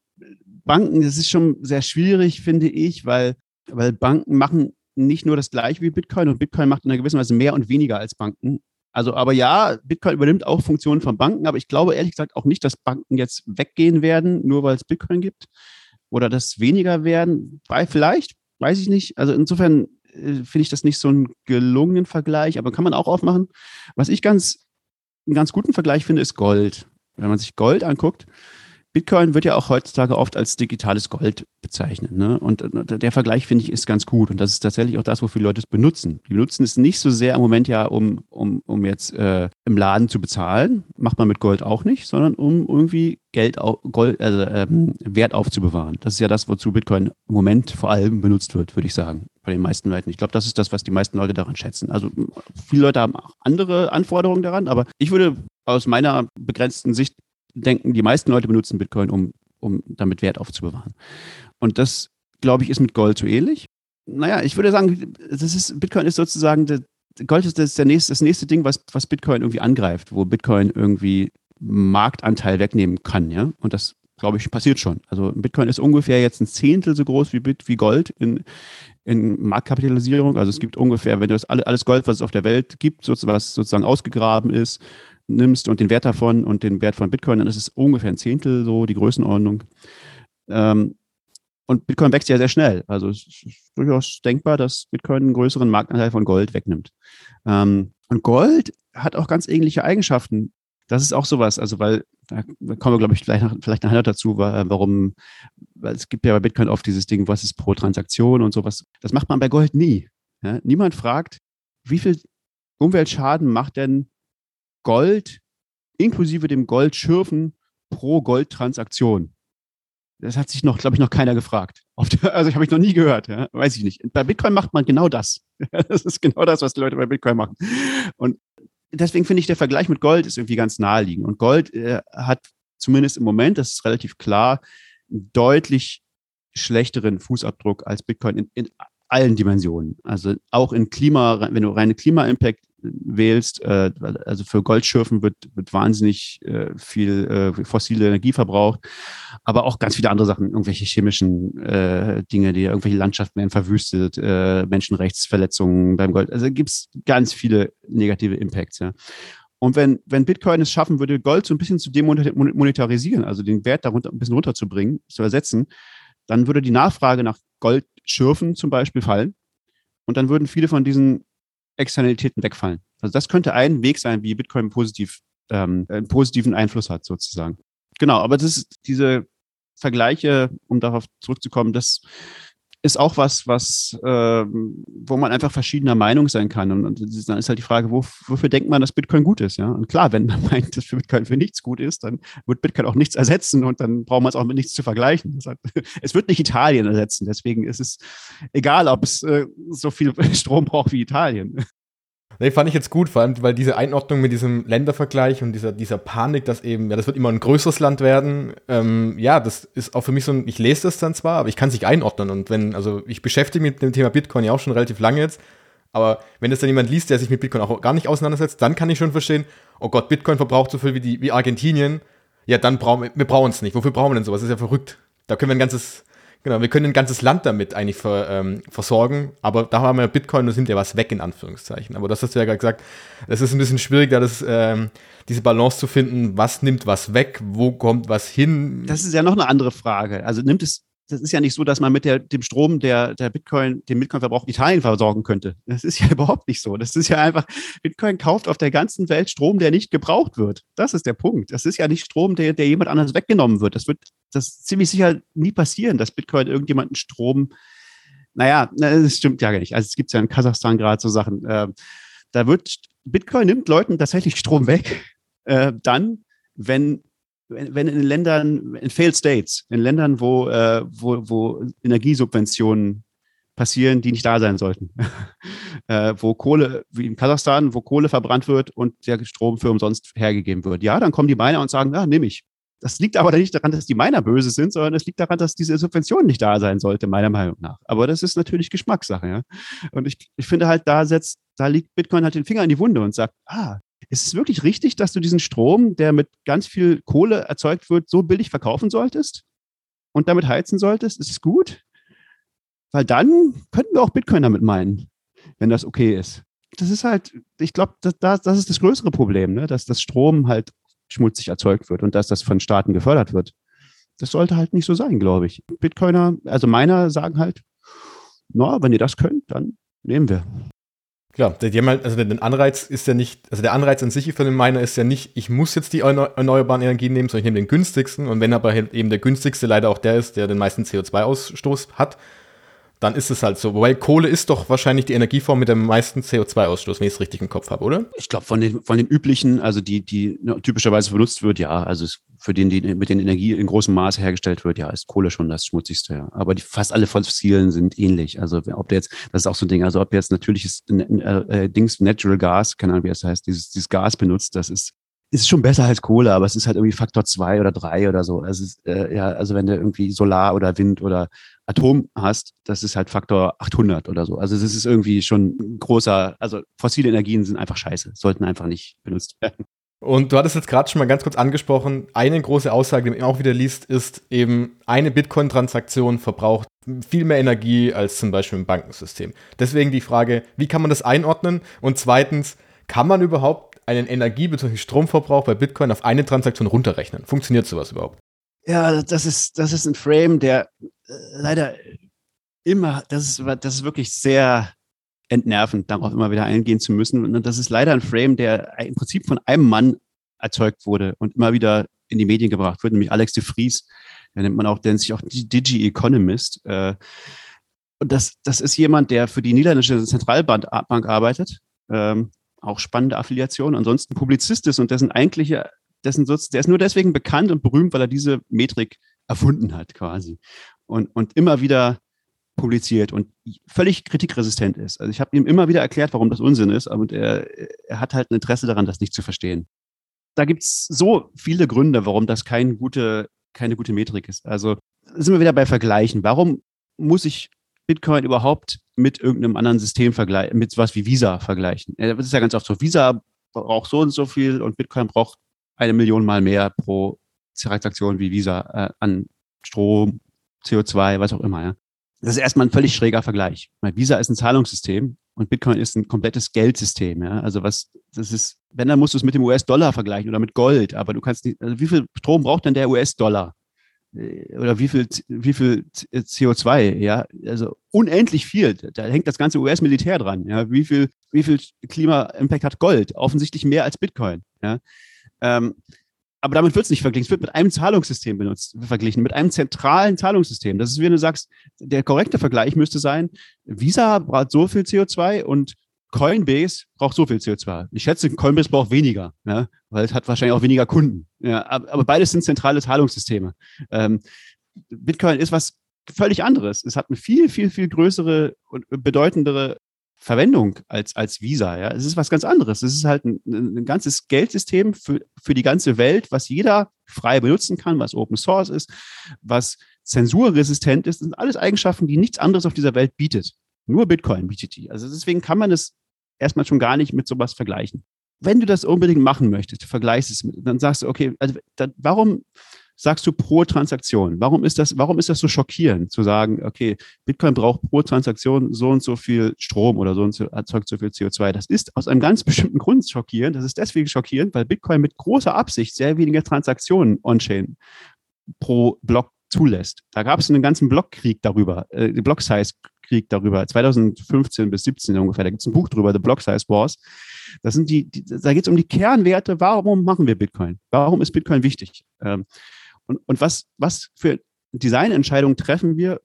Banken, das ist schon sehr schwierig, finde ich, weil, weil Banken machen nicht nur das gleiche wie Bitcoin und Bitcoin macht in einer gewissen Weise mehr und weniger als Banken. Also, aber ja, Bitcoin übernimmt auch Funktionen von Banken, aber ich glaube ehrlich gesagt auch nicht, dass Banken jetzt weggehen werden, nur weil es Bitcoin gibt oder das weniger werden? Vielleicht, weiß ich nicht. Also insofern äh, finde ich das nicht so einen gelungenen Vergleich, aber kann man auch aufmachen. Was ich ganz, einen ganz guten Vergleich finde, ist Gold. Wenn man sich Gold anguckt, Bitcoin wird ja auch heutzutage oft als digitales Gold bezeichnet. Ne? Und der Vergleich, finde ich, ist ganz gut. Und das ist tatsächlich auch das, wofür Leute es benutzen. Die benutzen es nicht so sehr im Moment ja, um, um, um jetzt äh, im Laden zu bezahlen. Macht man mit Gold auch nicht, sondern um irgendwie Geld, auf, Gold, also, ähm, Wert aufzubewahren. Das ist ja das, wozu Bitcoin im Moment vor allem benutzt wird, würde ich sagen, bei den meisten Leuten. Ich glaube, das ist das, was die meisten Leute daran schätzen. Also viele Leute haben auch andere Anforderungen daran, aber ich würde aus meiner begrenzten Sicht denken, die meisten Leute benutzen Bitcoin, um, um damit Wert aufzubewahren. Und das, glaube ich, ist mit Gold so ähnlich. Naja, ich würde sagen, das ist, Bitcoin ist sozusagen, Gold ist das, der nächste, das nächste Ding, was, was Bitcoin irgendwie angreift, wo Bitcoin irgendwie Marktanteil wegnehmen kann, ja. Und das, glaube ich, passiert schon. Also Bitcoin ist ungefähr jetzt ein Zehntel so groß wie, Bit, wie Gold in, in Marktkapitalisierung. Also es gibt ungefähr, wenn du das alles Gold, was es auf der Welt gibt, was sozusagen ausgegraben ist, nimmst und den Wert davon und den Wert von Bitcoin, dann ist es ungefähr ein Zehntel so die Größenordnung. Ähm, und Bitcoin wächst ja sehr schnell. Also es ist durchaus denkbar, dass Bitcoin einen größeren Marktanteil von Gold wegnimmt. Ähm, und Gold hat auch ganz ähnliche Eigenschaften. Das ist auch sowas, also weil, da kommen wir, glaube ich, vielleicht, vielleicht nachher dazu, warum, weil es gibt ja bei Bitcoin oft dieses Ding, was ist pro Transaktion und sowas. Das macht man bei Gold nie. Ja? Niemand fragt, wie viel Umweltschaden macht denn Gold inklusive dem Goldschürfen pro Goldtransaktion? Das hat sich noch, glaube ich, noch keiner gefragt. [LAUGHS] Also ich habe ich noch nie gehört, ja? weiß ich nicht. Bei Bitcoin macht man genau das. [LAUGHS] Das ist genau das, was die Leute bei Bitcoin machen. Und deswegen finde ich, der Vergleich mit Gold ist irgendwie ganz naheliegend. Und Gold äh, hat zumindest im Moment, das ist relativ klar, einen deutlich schlechteren Fußabdruck als Bitcoin in, in allen Dimensionen. Also auch in Klima, wenn du reine Klima-Impact wählst, äh, also für Goldschürfen wird, wird wahnsinnig äh, viel äh, fossile Energie verbraucht, aber auch ganz viele andere Sachen, irgendwelche chemischen äh, Dinge, die irgendwelche Landschaften werden verwüstet, äh, Menschenrechtsverletzungen beim Gold. Also gibt es ganz viele negative Impacts, ja. Und wenn, wenn Bitcoin es schaffen würde, Gold so ein bisschen zu demonetarisieren, also den Wert darunter ein bisschen runterzubringen, zu ersetzen, dann würde die Nachfrage nach Goldschürfen zum Beispiel fallen. Und dann würden viele von diesen Externalitäten wegfallen. Also das könnte ein Weg sein, wie Bitcoin positiv, ähm, einen positiven Einfluss hat, sozusagen. Genau, aber das ist diese Vergleiche, um darauf zurückzukommen, das ist auch was, was, äh, wo man einfach verschiedener Meinung sein kann. Und, und dann ist halt die Frage, wo, wofür denkt man, dass Bitcoin gut ist? Ja, und klar, wenn man [LAUGHS] meint, dass Bitcoin für nichts gut ist, dann wird Bitcoin auch nichts ersetzen und dann braucht man es auch mit nichts zu vergleichen. Hat, [LAUGHS] es wird nicht Italien ersetzen, deswegen ist es egal, ob es äh, so viel [LAUGHS] Strom braucht wie Italien. Nee, fand ich jetzt gut, vor allem, weil diese Einordnung mit diesem Ländervergleich und dieser, dieser Panik, dass eben, ja, das wird immer ein größeres Land werden, ähm, ja, das ist auch für mich so ein, ich lese das dann zwar, aber ich kann es nicht einordnen. Und wenn, also ich beschäftige mich mit dem Thema Bitcoin ja auch schon relativ lange jetzt, aber wenn das dann jemand liest, der sich mit Bitcoin auch gar nicht auseinandersetzt, dann kann ich schon verstehen, oh Gott, Bitcoin verbraucht so viel wie, die, wie Argentinien, ja, dann brauchen wir, wir brauchen es nicht. Wofür brauchen wir denn sowas? Das ist ja verrückt. Da können wir ein ganzes, Genau, wir können ein ganzes Land damit eigentlich ver, ähm, versorgen, aber da haben wir Bitcoin, da sind ja was weg, in Anführungszeichen. Aber das hast du ja gerade gesagt, es ist ein bisschen schwierig, da das, ähm, diese Balance zu finden, was nimmt was weg, wo kommt was hin. Das ist ja noch eine andere Frage. Also nimmt es das ist ja nicht so, dass man mit der, dem Strom, der, der Bitcoin, dem Bitcoin-Verbrauch Italien versorgen könnte. Das ist ja [LAUGHS] überhaupt nicht so. Das ist ja einfach, Bitcoin kauft auf der ganzen Welt Strom, der nicht gebraucht wird. Das ist der Punkt. Das ist ja nicht Strom, der, der jemand anderes weggenommen wird. Das wird das ziemlich sicher nie passieren, dass Bitcoin irgendjemanden Strom, naja, das stimmt ja gar nicht. Also es gibt ja in Kasachstan gerade so Sachen, äh, da wird, Bitcoin nimmt Leuten tatsächlich Strom weg, äh, dann, wenn wenn in Ländern, in Failed States, in Ländern, wo, äh, wo, wo Energiesubventionen passieren, die nicht da sein sollten. [LAUGHS] äh, wo Kohle, wie in Kasachstan, wo Kohle verbrannt wird und der Strom für umsonst hergegeben wird. Ja, dann kommen die Miner und sagen, ja, nehme ich. Das liegt aber nicht daran, dass die Miner böse sind, sondern es liegt daran, dass diese Subvention nicht da sein sollte, meiner Meinung nach. Aber das ist natürlich Geschmackssache, ja. Und ich, ich finde halt, da setzt, da liegt Bitcoin halt den Finger in die Wunde und sagt, ah, ist es wirklich richtig, dass du diesen Strom, der mit ganz viel Kohle erzeugt wird, so billig verkaufen solltest und damit heizen solltest? Ist es gut? Weil dann könnten wir auch Bitcoin damit meinen, wenn das okay ist. Das ist halt, ich glaube, das, das, ist das größere Problem, ne? dass das Strom halt schmutzig erzeugt wird und dass das von Staaten gefördert wird. Das sollte halt nicht so sein, glaube ich. Bitcoiner, also meiner sagen halt, na, wenn ihr das könnt, dann nehmen wir. Klar, die haben halt, also der Anreiz ist ja nicht, also der Anreiz an sich für den Miner ist ja nicht, ich muss jetzt die erneuerbaren Energien nehmen, sondern ich nehme den günstigsten. Und wenn aber halt eben der günstigste leider auch der ist, der den meisten CO2-Ausstoß hat, dann ist es halt so. Wobei Kohle ist doch wahrscheinlich die Energieform mit dem meisten CO2-Ausstoß, wenn ich es richtig im Kopf habe, oder? Ich glaube, von den, von den üblichen, also die, die typischerweise benutzt wird, ja. Also für den, die mit den Energie in großem Maße hergestellt wird, ja, ist Kohle schon das schmutzigste, ja. Aber die, fast alle fossilen sind ähnlich. Also ob der jetzt, das ist auch so ein Ding, also ob jetzt natürliches äh, äh, Dings, Natural Gas, keine Ahnung, wie das heißt, dieses, dieses Gas benutzt, das ist ist schon besser als Kohle, aber es ist halt irgendwie Faktor zwei oder drei oder so. Also, äh, ja, also wenn du irgendwie Solar oder Wind oder Atom hast, das ist halt Faktor 800 oder so. Also es ist irgendwie schon ein großer, also fossile Energien sind einfach scheiße, sollten einfach nicht benutzt werden. Und du hattest jetzt gerade schon mal ganz kurz angesprochen, eine große Aussage, die man auch wieder liest, ist eben, eine Bitcoin-Transaktion verbraucht viel mehr Energie als zum Beispiel im Bankensystem. Deswegen die Frage, wie kann man das einordnen? Und zweitens, kann man überhaupt einen Energie- bzw. Stromverbrauch bei Bitcoin auf eine Transaktion runterrechnen. Funktioniert sowas überhaupt? Ja, das ist, das ist ein Frame, der äh, leider immer, das ist, das ist wirklich sehr entnervend, darauf immer wieder eingehen zu müssen. Und das ist leider ein Frame, der im Prinzip von einem Mann erzeugt wurde und immer wieder in die Medien gebracht wird, nämlich Alex de Vries. Der nennt man auch, der nennt sich auch Digi Economist. Äh, und das, das ist jemand, der für die niederländische Zentralbank arbeitet. Ähm, auch spannende Affiliation. Ansonsten Publizist ist und dessen eigentliche, dessen, der ist nur deswegen bekannt und berühmt, weil er diese Metrik erfunden hat, quasi. Und, und immer wieder publiziert und völlig kritikresistent ist. Also ich habe ihm immer wieder erklärt, warum das Unsinn ist, aber er, er hat halt ein Interesse daran, das nicht zu verstehen. Da gibt es so viele Gründe, warum das keine gute, keine gute Metrik ist. Also sind wir wieder bei Vergleichen. Warum muss ich Bitcoin überhaupt mit irgendeinem anderen System vergleichen, mit was wie Visa vergleichen? Das ist ja ganz oft so, Visa braucht so und so viel und Bitcoin braucht eine Million mal mehr pro Transaktion wie Visa äh, an Strom, CO2, was auch immer. Ja. Das ist erstmal ein völlig schräger Vergleich. Weil Visa ist ein Zahlungssystem und Bitcoin ist ein komplettes Geldsystem. Ja? Also was, das ist, wenn, dann musst du es mit dem US-Dollar vergleichen oder mit Gold. Aber du kannst nicht, also wie viel Strom braucht denn der US-Dollar? Äh, oder wie viel, wie viel CO2? Ja, also unendlich viel. Da hängt das ganze US-Militär dran. Ja, wie viel, wie viel Klima-Impact hat Gold? Offensichtlich mehr als Bitcoin. Ja. Ähm, aber damit wird es nicht verglichen. Es wird mit einem Zahlungssystem benutzt, verglichen, mit einem zentralen Zahlungssystem. Das ist, wie du sagst, der korrekte Vergleich müsste sein, Visa braucht so viel CO2 und Coinbase braucht so viel CO2. Ich schätze, Coinbase braucht weniger, ja, weil es hat wahrscheinlich auch weniger Kunden. Ja, aber beides sind zentrale Zahlungssysteme. Ähm, Bitcoin ist was völlig anderes. Es hat eine viel, viel, viel größere und bedeutendere Verwendung als, als Visa. Ja. Es ist was ganz anderes. Es ist halt ein, ein ganzes Geldsystem für, für die ganze Welt, was jeder frei benutzen kann, was Open Source ist, was zensurresistent ist. Das sind alles Eigenschaften, die nichts anderes auf dieser Welt bietet. Nur Bitcoin die. Also deswegen kann man es erstmal schon gar nicht mit sowas vergleichen. Wenn du das unbedingt machen möchtest, vergleichst es mit, dann sagst du, okay, also, dann, warum sagst du pro Transaktion? Warum ist das, warum ist das so schockierend zu sagen, okay, Bitcoin braucht pro Transaktion so und so viel Strom oder so und so erzeugt so viel CO2? Das ist aus einem ganz bestimmten Grund schockierend. Das ist deswegen schockierend, weil Bitcoin mit großer Absicht sehr wenige Transaktionen on-chain pro Block zulässt. Da gab es einen ganzen Blockkrieg darüber, äh, Block-Size-Krieg darüber, 2015 bis 17 ungefähr. Da gibt es ein Buch drüber, The Block-Size Wars. Das sind die, die da geht es um die Kernwerte. Warum machen wir Bitcoin? Warum ist Bitcoin wichtig? Ähm, und, und was, was für Designentscheidungen treffen wir,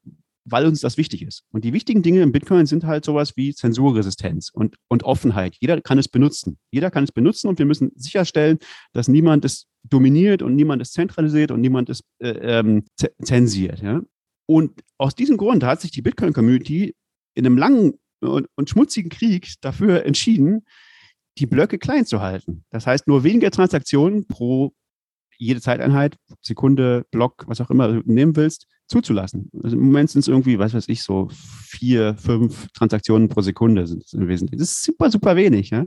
weil uns das wichtig ist. Und die wichtigen Dinge im Bitcoin sind halt sowas wie Zensurresistenz und, und Offenheit. Jeder kann es benutzen. Jeder kann es benutzen und wir müssen sicherstellen, dass niemand es dominiert und niemand es zentralisiert und niemand es äh, ähm, zensiert. Ja? Und aus diesem Grund hat sich die Bitcoin-Community in einem langen und, und schmutzigen Krieg dafür entschieden, die Blöcke klein zu halten. Das heißt, nur weniger Transaktionen pro jede Zeiteinheit, Sekunde, Block, was auch immer du nehmen willst, zuzulassen. Also Im Moment sind es irgendwie, was weiß ich, so vier, fünf Transaktionen pro Sekunde sind es im Wesentlichen. Das ist super, super wenig. Ja?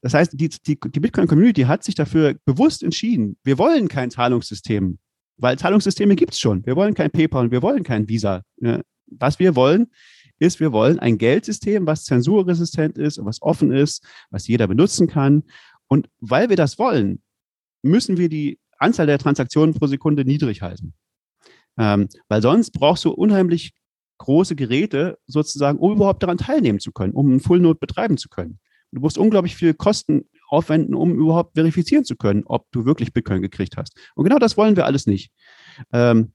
Das heißt, die, die, die Bitcoin-Community hat sich dafür bewusst entschieden, wir wollen kein Zahlungssystem, weil Zahlungssysteme gibt es schon. Wir wollen kein PayPal und wir wollen kein Visa. Ja? Was wir wollen, ist, wir wollen ein Geldsystem, was zensurresistent ist, was offen ist, was jeder benutzen kann. Und weil wir das wollen, müssen wir die Anzahl der Transaktionen pro Sekunde niedrig halten. Ähm, weil sonst brauchst du unheimlich große Geräte sozusagen, um überhaupt daran teilnehmen zu können, um einen Full Node betreiben zu können. Du musst unglaublich viel Kosten aufwenden, um überhaupt verifizieren zu können, ob du wirklich Bitcoin gekriegt hast. Und genau das wollen wir alles nicht. Ähm,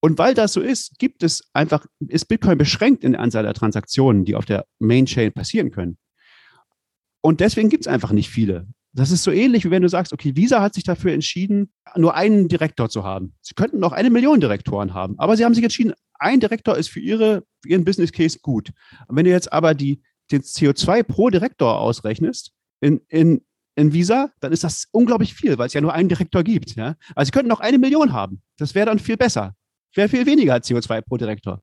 und weil das so ist, gibt es einfach, ist Bitcoin beschränkt in der Anzahl der Transaktionen, die auf der Main Chain passieren können. Und deswegen gibt es einfach nicht viele. Das ist so ähnlich, wie wenn du sagst, okay, Visa hat sich dafür entschieden, nur einen Direktor zu haben. Sie könnten noch eine Million Direktoren haben, aber sie haben sich entschieden, ein Direktor ist für, ihre, für ihren Business Case gut. Und wenn du jetzt aber die, den CO2 pro Direktor ausrechnest in, in, in Visa, dann ist das unglaublich viel, weil es ja nur einen Direktor gibt. Ja? Also sie könnten noch eine Million haben. Das wäre dann viel besser. Wäre viel weniger CO2 pro Direktor.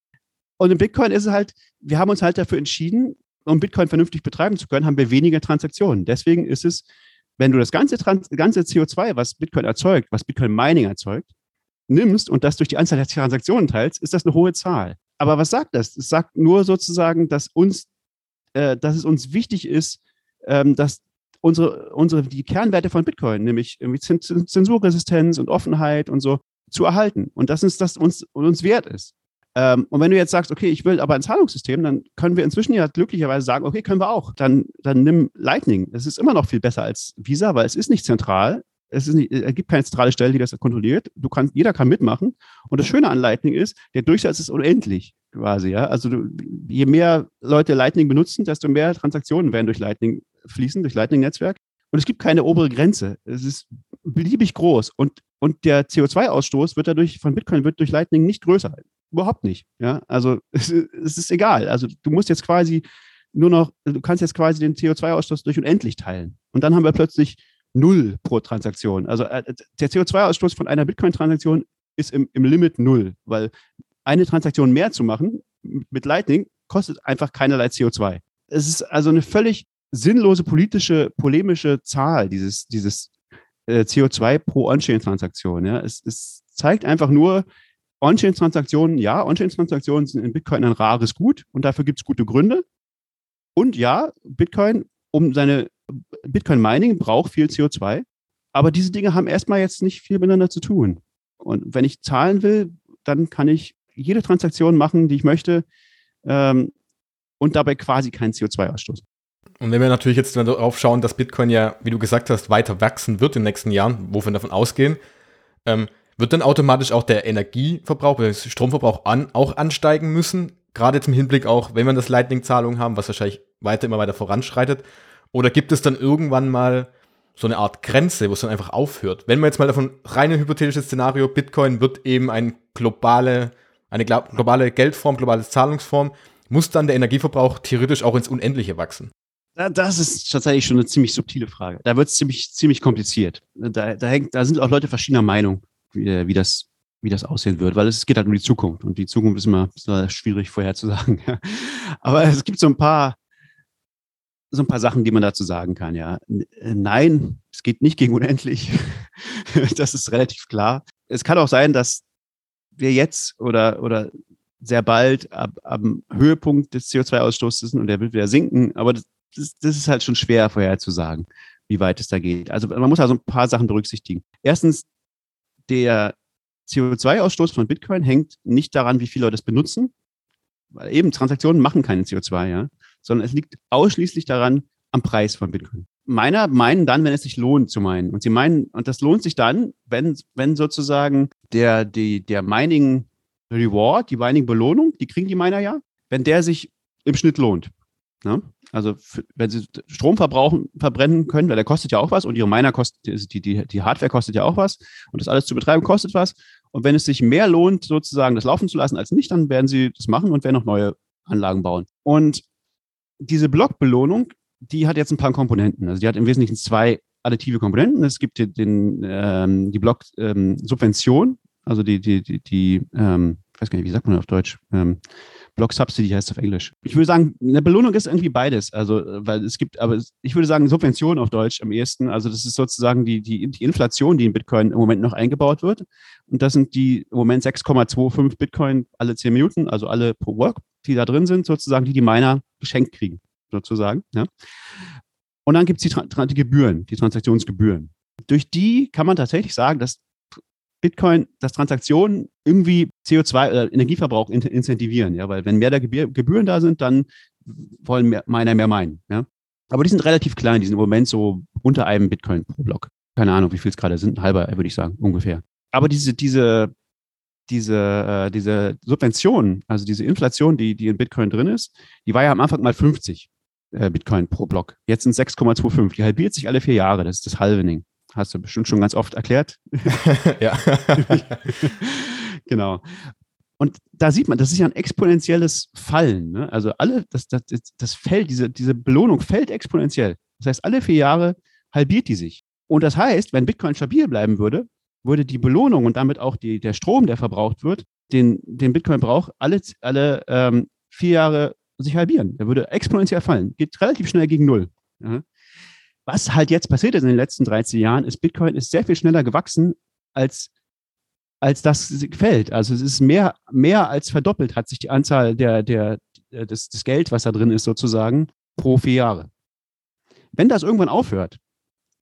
Und in Bitcoin ist es halt, wir haben uns halt dafür entschieden, um Bitcoin vernünftig betreiben zu können, haben wir weniger Transaktionen. Deswegen ist es wenn du das ganze, Trans ganze CO2, was Bitcoin erzeugt, was Bitcoin Mining erzeugt, nimmst und das durch die Anzahl der Transaktionen teilst, ist das eine hohe Zahl. Aber was sagt das? Es sagt nur sozusagen, dass uns, äh, dass es uns wichtig ist, ähm, dass unsere, unsere, die Kernwerte von Bitcoin, nämlich irgendwie Zensurresistenz und Offenheit und so, zu erhalten. Und das ist das uns, uns wert ist. Ähm, und wenn du jetzt sagst, okay, ich will aber ein Zahlungssystem, dann können wir inzwischen ja glücklicherweise sagen, okay, können wir auch. Dann, dann nimm Lightning. Es ist immer noch viel besser als Visa, weil es ist nicht zentral. Es, ist nicht, es gibt keine zentrale Stelle, die das kontrolliert. Du kannst, jeder kann mitmachen. Und das Schöne an Lightning ist, der Durchsatz ist unendlich quasi. Ja? Also du, je mehr Leute Lightning benutzen, desto mehr Transaktionen werden durch Lightning fließen, durch Lightning-Netzwerk. Und es gibt keine obere Grenze. Es ist beliebig groß. Und, und der CO2-Ausstoß wird dadurch von Bitcoin wird durch Lightning nicht größer. Überhaupt nicht. Ja, also [LAUGHS] es, es ist egal. Also du musst jetzt quasi nur noch, du kannst jetzt quasi den CO2-Ausstoß durch unendlich teilen. Und dann haben wir plötzlich null pro Transaktion. Also äh, der CO2-Ausstoß von einer Bitcoin-Transaktion ist im, im Limit null, weil eine Transaktion mehr zu machen mit Lightning kostet einfach keinerlei CO2. Es ist also eine völlig sinnlose politische, polemische Zahl, dieses, dieses äh, CO2 pro On-Chain-Transaktion. Ja. Es, es zeigt einfach nur, On-Chain-Transaktionen, ja, On-Chain-Transaktionen sind in Bitcoin ein rares Gut und dafür gibt es gute Gründe. Und ja, Bitcoin, um seine Bitcoin-Mining braucht viel CO2, aber diese Dinge haben erstmal jetzt nicht viel miteinander zu tun. Und wenn ich zahlen will, dann kann ich jede Transaktion machen, die ich möchte ähm, und dabei quasi keinen CO2-Ausstoß. Und wenn wir natürlich jetzt darauf schauen, dass Bitcoin ja, wie du gesagt hast, weiter wachsen wird in den nächsten Jahren, wovon wir davon ausgehen, ähm, wird dann automatisch auch der Energieverbrauch, der Stromverbrauch an, auch ansteigen müssen? Gerade zum Hinblick auch, wenn wir das Lightning-Zahlung haben, was wahrscheinlich weiter immer weiter voranschreitet. Oder gibt es dann irgendwann mal so eine Art Grenze, wo es dann einfach aufhört? Wenn man jetzt mal davon rein ein hypothetisches Szenario, Bitcoin wird eben ein globale, eine globale Geldform, globale Zahlungsform, muss dann der Energieverbrauch theoretisch auch ins Unendliche wachsen? Das ist tatsächlich schon eine ziemlich subtile Frage. Da wird es ziemlich, ziemlich kompliziert. Da, da, hängt, da sind auch Leute verschiedener Meinung, wie, wie, das, wie das aussehen wird, weil es geht halt um die Zukunft und die Zukunft ist immer, schwierig vorherzusagen. [LAUGHS] Aber es gibt so ein paar, so ein paar Sachen, die man dazu sagen kann, ja. Nein, es geht nicht gegen unendlich. [LAUGHS] das ist relativ klar. Es kann auch sein, dass wir jetzt oder, oder sehr bald ab, am Höhepunkt des CO2-Ausstoßes sind und der wird wieder sinken, aber das, das ist halt schon schwer vorherzusagen, wie weit es da geht. Also man muss also ein paar Sachen berücksichtigen. Erstens, der CO2-Ausstoß von Bitcoin hängt nicht daran, wie viele Leute es benutzen, weil eben Transaktionen machen keinen CO2, ja, sondern es liegt ausschließlich daran am Preis von Bitcoin. Meiner meinen dann, wenn es sich lohnt zu meinen. Und sie meinen, und das lohnt sich dann, wenn, wenn sozusagen der, die, der Mining Reward, die Mining Belohnung, die kriegen die Miner ja, wenn der sich im Schnitt lohnt. Ne? Also für, wenn sie Strom verbrauchen, verbrennen können, weil der kostet ja auch was und ihre Miner kostet, die, die, die Hardware kostet ja auch was und das alles zu betreiben kostet was. Und wenn es sich mehr lohnt, sozusagen das laufen zu lassen als nicht, dann werden sie das machen und werden noch neue Anlagen bauen. Und diese Blockbelohnung, die hat jetzt ein paar Komponenten. Also die hat im Wesentlichen zwei additive Komponenten. Es gibt den, den ähm, die Block-Subvention, ähm, also die, die, die, die ähm, ich weiß gar nicht, wie sagt man auf Deutsch? Ähm, Block Subsidy heißt auf Englisch. Ich würde sagen, eine Belohnung ist irgendwie beides. Also, weil es gibt, aber ich würde sagen, Subvention auf Deutsch am ehesten. Also, das ist sozusagen die, die, die Inflation, die in Bitcoin im Moment noch eingebaut wird. Und das sind die im Moment 6,25 Bitcoin alle 10 Minuten, also alle pro Work, die da drin sind, sozusagen, die die Miner geschenkt kriegen, sozusagen. Ja. Und dann gibt es die, die Gebühren, die Transaktionsgebühren. Durch die kann man tatsächlich sagen, dass Bitcoin, dass Transaktionen irgendwie CO2 oder Energieverbrauch incentivieren, ja, weil wenn mehr der Gebühren da sind, dann wollen mehr, meiner mehr meinen, ja. Aber die sind relativ klein, die sind im Moment so unter einem Bitcoin pro Block. Keine Ahnung, wie viel es gerade sind, ein halber, würde ich sagen, ungefähr. Aber diese, diese, diese, äh, diese Subvention, also diese Inflation, die, die in Bitcoin drin ist, die war ja am Anfang mal 50 äh, Bitcoin pro Block. Jetzt sind 6,25. Die halbiert sich alle vier Jahre. Das ist das Halvening. Hast du bestimmt schon ganz oft erklärt. [LAUGHS] ja. [LAUGHS] genau. Und da sieht man, das ist ja ein exponentielles Fallen. Ne? Also alle, das, das, das fällt, diese, diese Belohnung fällt exponentiell. Das heißt, alle vier Jahre halbiert die sich. Und das heißt, wenn Bitcoin stabil bleiben würde, würde die Belohnung und damit auch die, der Strom, der verbraucht wird, den, den Bitcoin braucht, alle, alle ähm, vier Jahre sich halbieren. Der würde exponentiell fallen. Geht relativ schnell gegen Null. Ja? Was halt jetzt passiert ist in den letzten 13 Jahren, ist Bitcoin ist sehr viel schneller gewachsen, als, als das fällt. Also es ist mehr, mehr als verdoppelt hat sich die Anzahl der, der, des, des Geld, was da drin ist, sozusagen, pro vier Jahre. wenn das irgendwann aufhört,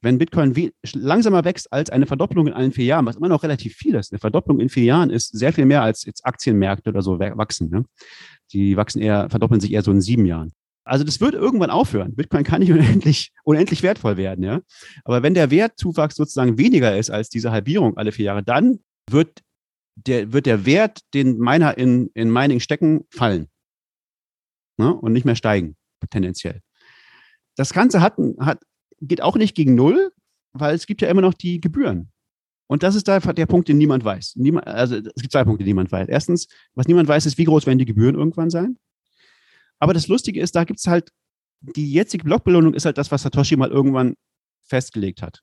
wenn Bitcoin langsamer wächst als eine Verdopplung in allen vier Jahren, was immer noch relativ viel ist. Eine Verdopplung in vier Jahren ist sehr viel mehr als jetzt Aktienmärkte oder so wachsen. Ne? Die wachsen eher, verdoppeln sich eher so in sieben Jahren. Also das wird irgendwann aufhören. Bitcoin kann nicht [LAUGHS] unendlich, unendlich wertvoll werden, ja. Aber wenn der Wertzuwachs sozusagen weniger ist als diese Halbierung alle vier Jahre, dann wird der, wird der Wert, den Miner in, in Mining stecken, fallen. Ne? Und nicht mehr steigen, tendenziell. Das Ganze hat, hat, geht auch nicht gegen Null, weil es gibt ja immer noch die Gebühren. Und das ist da der Punkt, den niemand weiß. Niemand, also es gibt zwei Punkte, die niemand weiß. Erstens, was niemand weiß, ist, wie groß werden die Gebühren irgendwann sein. Aber das Lustige ist, da gibt es halt, die jetzige Blockbelohnung ist halt das, was Satoshi mal irgendwann festgelegt hat.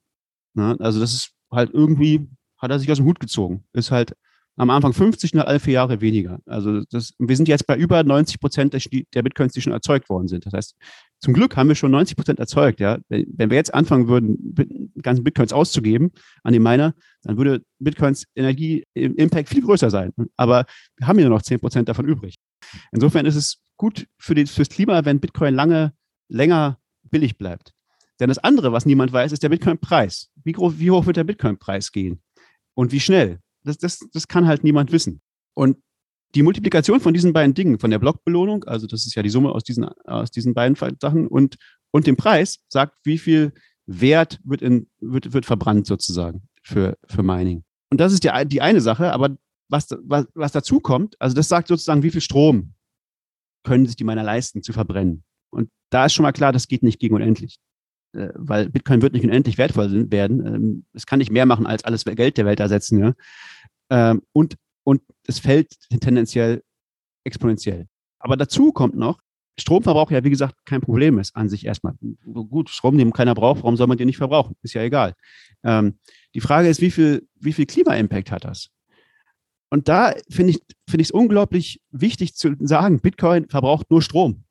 Na, also das ist halt irgendwie, hat er sich aus dem Hut gezogen. Ist halt am Anfang 50 und alle vier Jahre weniger. Also das, wir sind jetzt bei über 90 Prozent der, Bitcoins, die schon erzeugt worden sind. Das heißt, zum Glück haben wir schon 90 Prozent erzeugt. Ja? Wenn wir jetzt anfangen würden, ganzen Bitcoins auszugeben an die Miner, dann würde Bitcoins Energie-Impact viel größer sein. Aber wir haben ja noch 10 Prozent davon übrig. Insofern ist es gut für die, fürs Klima, wenn Bitcoin lange, länger billig bleibt. Denn das andere, was niemand weiß, ist der Bitcoin-Preis. Wie, wie hoch wird der Bitcoin-Preis gehen? Und wie schnell? Das, das, das kann halt niemand wissen. Und die Multiplikation von diesen beiden Dingen, von der Blockbelohnung, also das ist ja die Summe aus diesen, aus diesen beiden Sachen, und, und dem Preis, sagt, wie viel Wert wird, in, wird, wird verbrannt sozusagen für, für Mining. Und das ist die, die eine Sache, aber was, was, was dazu kommt, also das sagt sozusagen, wie viel Strom können sich die Miner leisten zu verbrennen. Und da ist schon mal klar, das geht nicht gegen unendlich. Äh, weil Bitcoin wird nicht unendlich wertvoll werden. Ähm, es kann nicht mehr machen, als alles Geld der Welt ersetzen. Ja? Ähm, und, und es fällt tendenziell exponentiell. Aber dazu kommt noch, Stromverbrauch ja, wie gesagt, kein Problem ist an sich erstmal. Gut, Strom, den keiner braucht, warum soll man den nicht verbrauchen? Ist ja egal. Ähm, die Frage ist, wie viel, wie viel Klima-Impact hat das? Und da finde ich es unglaublich wichtig zu sagen, Bitcoin verbraucht nur Strom.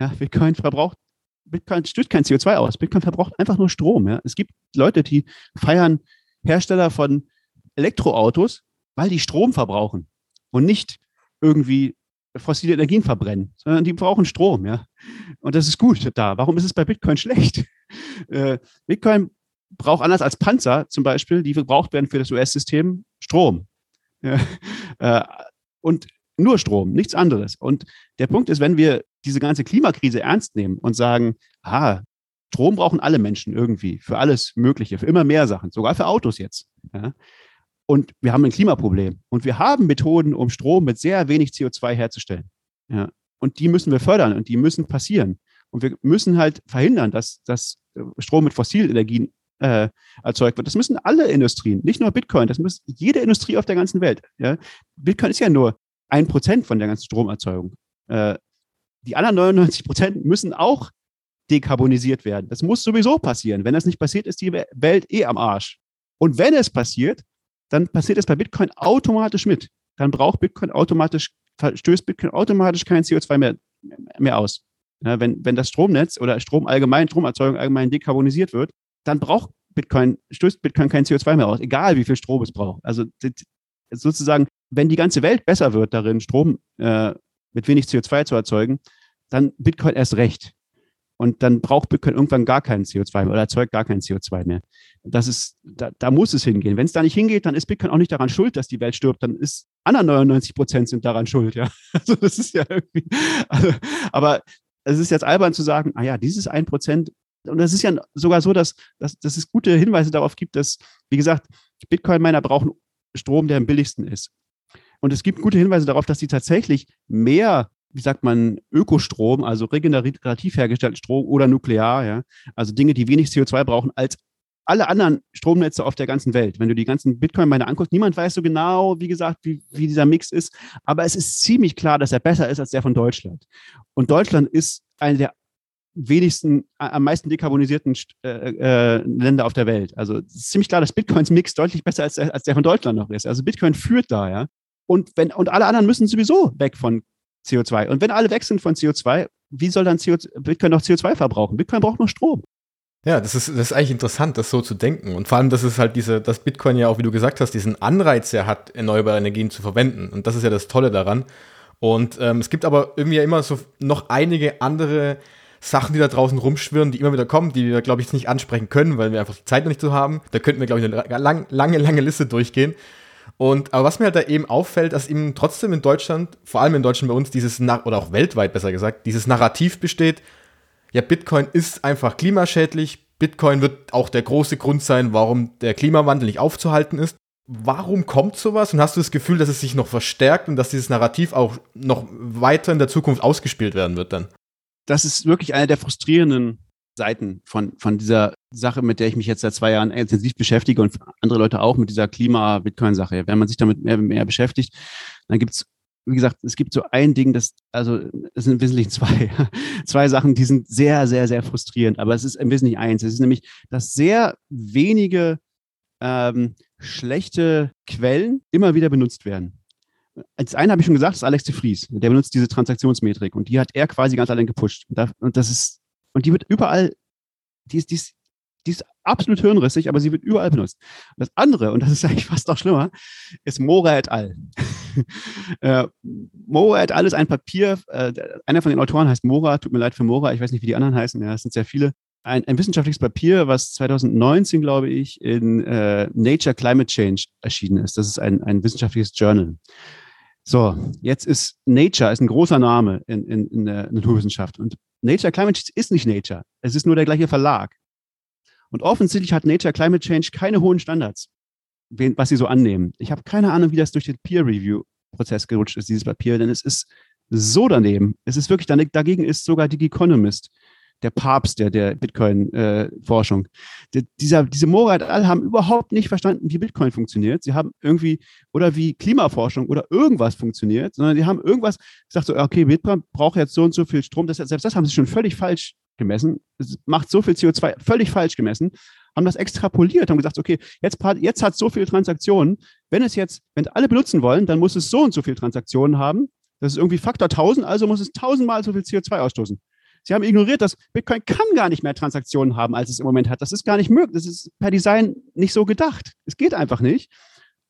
Ja, Bitcoin verbraucht, Bitcoin stößt kein CO2 aus. Bitcoin verbraucht einfach nur Strom. Ja. Es gibt Leute, die feiern Hersteller von Elektroautos, weil die Strom verbrauchen und nicht irgendwie fossile Energien verbrennen, sondern die brauchen Strom, ja. Und das ist gut da. Warum ist es bei Bitcoin schlecht? [LAUGHS] Äh, Bitcoin braucht anders als Panzer zum Beispiel, die gebraucht werden für das US-System, Strom. Äh, und nur Strom, nichts anderes. Und der Punkt ist, wenn wir diese ganze Klimakrise ernst nehmen und sagen, ah, Strom brauchen alle Menschen irgendwie, für alles Mögliche, für immer mehr Sachen, sogar für Autos jetzt. Ja? Und wir haben ein Klimaproblem. Und wir haben Methoden, um Strom mit sehr wenig CO2 herzustellen. Ja? Und die müssen wir fördern und die müssen passieren. Und wir müssen halt verhindern, dass, dass Strom mit fossilen Energien äh, erzeugt wird. Das müssen alle Industrien, nicht nur Bitcoin, das muss jede Industrie auf der ganzen Welt. Ja? Bitcoin ist ja nur ein Prozent von der ganzen Stromerzeugung. Äh, die anderen 99 Prozent müssen auch dekarbonisiert werden. Das muss sowieso passieren. Wenn das nicht passiert, ist die Welt eh am Arsch. Und wenn es passiert, dann passiert es bei Bitcoin automatisch mit. Dann braucht Bitcoin automatisch, stößt Bitcoin automatisch kein CO2 mehr, mehr aus. Ja, wenn, wenn das Stromnetz oder Strom allgemein, Stromerzeugung allgemein dekarbonisiert wird, dann braucht Bitcoin, stößt Bitcoin kein CO2 mehr aus, egal wie viel Strom es braucht. Also sozusagen, wenn die ganze Welt besser wird darin, Strom äh, mit wenig CO2 zu erzeugen, dann Bitcoin erst recht. Und dann braucht Bitcoin irgendwann gar keinen CO2 mehr oder erzeugt gar kein CO2 mehr. Das ist, da, da muss es hingehen. Wenn es da nicht hingeht, dann ist Bitcoin auch nicht daran schuld, dass die Welt stirbt. Dann ist anderen 99 Prozent sind daran schuld, ja. [LAUGHS] Also das ist ja irgendwie, also, aber es ist jetzt albern zu sagen, ah ja, dieses 1 Prozent und es ist ja sogar so, dass, dass, dass es gute Hinweise darauf gibt, dass, wie gesagt, Bitcoin-Miner brauchen Strom, der am billigsten ist. Und es gibt gute Hinweise darauf, dass sie tatsächlich mehr, wie sagt man, Ökostrom, also regenerativ hergestellten Strom oder nuklear, ja, also Dinge, die wenig CO2 brauchen, als alle anderen Stromnetze auf der ganzen Welt. Wenn du die ganzen Bitcoin-Miner anguckst, niemand weiß so genau, wie gesagt, wie, wie dieser Mix ist. Aber es ist ziemlich klar, dass er besser ist als der von Deutschland. Und Deutschland ist eine der wenigsten, am meisten dekarbonisierten äh, äh, Länder auf der Welt. Also ist ziemlich klar, dass Bitcoins Mix deutlich besser als, als der von Deutschland noch ist. Also Bitcoin führt da, ja. Und wenn, und alle anderen müssen sowieso weg von CO2. Und wenn alle weg sind von CO2, wie soll dann CO, Bitcoin noch CO2 verbrauchen? Bitcoin braucht nur Strom. Ja, das ist, das ist eigentlich interessant, das so zu denken. Und vor allem, dass es halt diese, dass Bitcoin ja auch, wie du gesagt hast, diesen Anreiz ja hat, erneuerbare Energien zu verwenden. Und das ist ja das Tolle daran. Und ähm, es gibt aber irgendwie ja immer so noch einige andere Sachen, die da draußen rumschwirren, die immer wieder kommen, die wir, glaube ich, nicht ansprechen können, weil wir einfach die Zeit noch nicht so haben. Da könnten wir, glaube ich, eine lang, lange, lange Liste durchgehen. Und aber was mir halt da eben auffällt, dass eben trotzdem in Deutschland, vor allem in Deutschland bei uns, dieses, oder auch weltweit besser gesagt, dieses Narrativ besteht, ja, Bitcoin ist einfach klimaschädlich, Bitcoin wird auch der große Grund sein, warum der Klimawandel nicht aufzuhalten ist. Warum kommt sowas? Und hast du das Gefühl, dass es sich noch verstärkt und dass dieses Narrativ auch noch weiter in der Zukunft ausgespielt werden wird dann? Das ist wirklich eine der frustrierenden Seiten von, von dieser Sache, mit der ich mich jetzt seit zwei Jahren intensiv beschäftige und andere Leute auch mit dieser Klima-Bitcoin-Sache. Wenn man sich damit mehr, mehr beschäftigt, dann gibt es wie gesagt, es gibt so ein Ding, das, also es sind im Wesentlichen zwei, [LAUGHS] zwei Sachen, die sind sehr, sehr, sehr frustrierend, aber es ist im Wesentlichen eins. Es ist nämlich, dass sehr wenige ähm, schlechte Quellen immer wieder benutzt werden. Als einen habe ich schon gesagt, das ist Alex de Vries. Der benutzt diese Transaktionsmetrik und die hat er quasi ganz allein gepusht. Und, das ist, und die wird überall, die ist, die ist die ist absolut hirnrissig, aber sie wird überall benutzt. Das andere, und das ist eigentlich fast noch schlimmer, ist Mora et al. [LAUGHS] äh, Mora et al. ist ein Papier, äh, einer von den Autoren heißt Mora, tut mir leid für Mora, ich weiß nicht, wie die anderen heißen, ja, es sind sehr viele. Ein, ein wissenschaftliches Papier, was 2019, glaube ich, in äh, Nature Climate Change erschienen ist. Das ist ein, ein wissenschaftliches Journal. So, jetzt ist Nature ist ein großer Name in, in, in der Naturwissenschaft. Und Nature Climate Change ist nicht Nature. Es ist nur der gleiche Verlag. Und offensichtlich hat Nature Climate Change keine hohen Standards, was sie so annehmen. Ich habe keine Ahnung, wie das durch den Peer-Review-Prozess gerutscht ist, dieses Papier, denn es ist so daneben. Es ist wirklich, dagegen ist sogar die Economist, der Papst der, der Bitcoin-Forschung. Äh, dieser, diese Morat all haben überhaupt nicht verstanden, wie Bitcoin funktioniert. Sie haben irgendwie, oder wie Klimaforschung oder irgendwas funktioniert, sondern die haben irgendwas gesagt, so, okay, Bitcoin braucht jetzt so und so viel Strom. Das, selbst das haben sie schon völlig falsch gemessen, es macht so viel CO2 völlig falsch gemessen, haben das extrapoliert, haben gesagt, okay, jetzt, jetzt hat es so viele Transaktionen, wenn es jetzt, wenn alle benutzen wollen, dann muss es so und so viele Transaktionen haben. Das ist irgendwie Faktor 1000, also muss es tausendmal so viel CO2 ausstoßen. Sie haben ignoriert, dass Bitcoin kann gar nicht mehr Transaktionen haben, als es im Moment hat. Das ist gar nicht möglich. Das ist per Design nicht so gedacht. Es geht einfach nicht.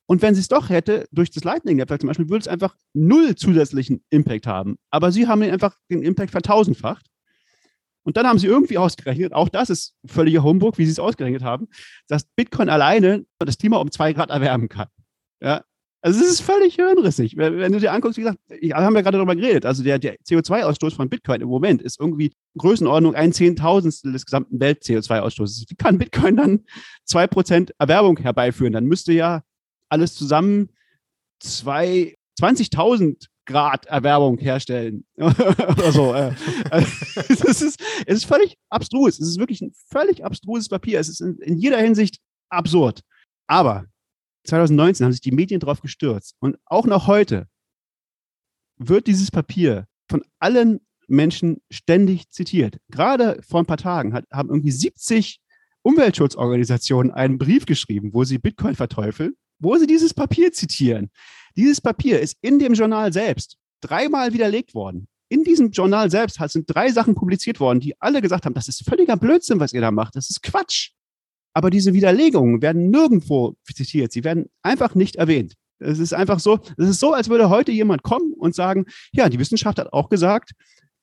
Und wenn sie es doch hätte, durch das Lightning-Netzwerk zum Beispiel, würde es einfach null zusätzlichen Impact haben. Aber sie haben einfach den Impact vertausendfacht. Und dann haben sie irgendwie ausgerechnet, auch das ist völliger Humbug, wie sie es ausgerechnet haben, dass Bitcoin alleine das Klima um zwei Grad erwärmen kann. Ja, also es ist völlig hirnrissig. Wenn du dir anguckst, wie gesagt, wir haben ja gerade darüber geredet, also der, der CO2-Ausstoß von Bitcoin im Moment ist irgendwie Größenordnung ein Zehntausendstel des gesamten Welt-CO2-Ausstoßes. Wie kann Bitcoin dann zwei Prozent Erwerbung herbeiführen? Dann müsste ja alles zusammen zwei 20.000 Grad Erwerbung herstellen. [LAUGHS] Oder so. Äh. es, ist, es ist völlig abstrus. Es ist wirklich ein völlig abstruses Papier. Es ist in, in jeder Hinsicht absurd. Aber 2019 haben sich die Medien darauf gestürzt. Und auch noch heute wird dieses Papier von allen Menschen ständig zitiert. Gerade vor ein paar Tagen hat, haben irgendwie 70 Umweltschutzorganisationen einen Brief geschrieben, wo sie Bitcoin verteufeln, wo sie dieses Papier zitieren. Dieses Papier ist in dem Journal selbst dreimal widerlegt worden. In diesem Journal selbst sind drei Sachen publiziert worden, die alle gesagt haben, das ist völliger Blödsinn, was ihr da macht. Das ist Quatsch. Aber diese Widerlegungen werden nirgendwo zitiert. Sie werden einfach nicht erwähnt. Es ist einfach so, es ist so, als würde heute jemand kommen und sagen, ja, die Wissenschaft hat auch gesagt,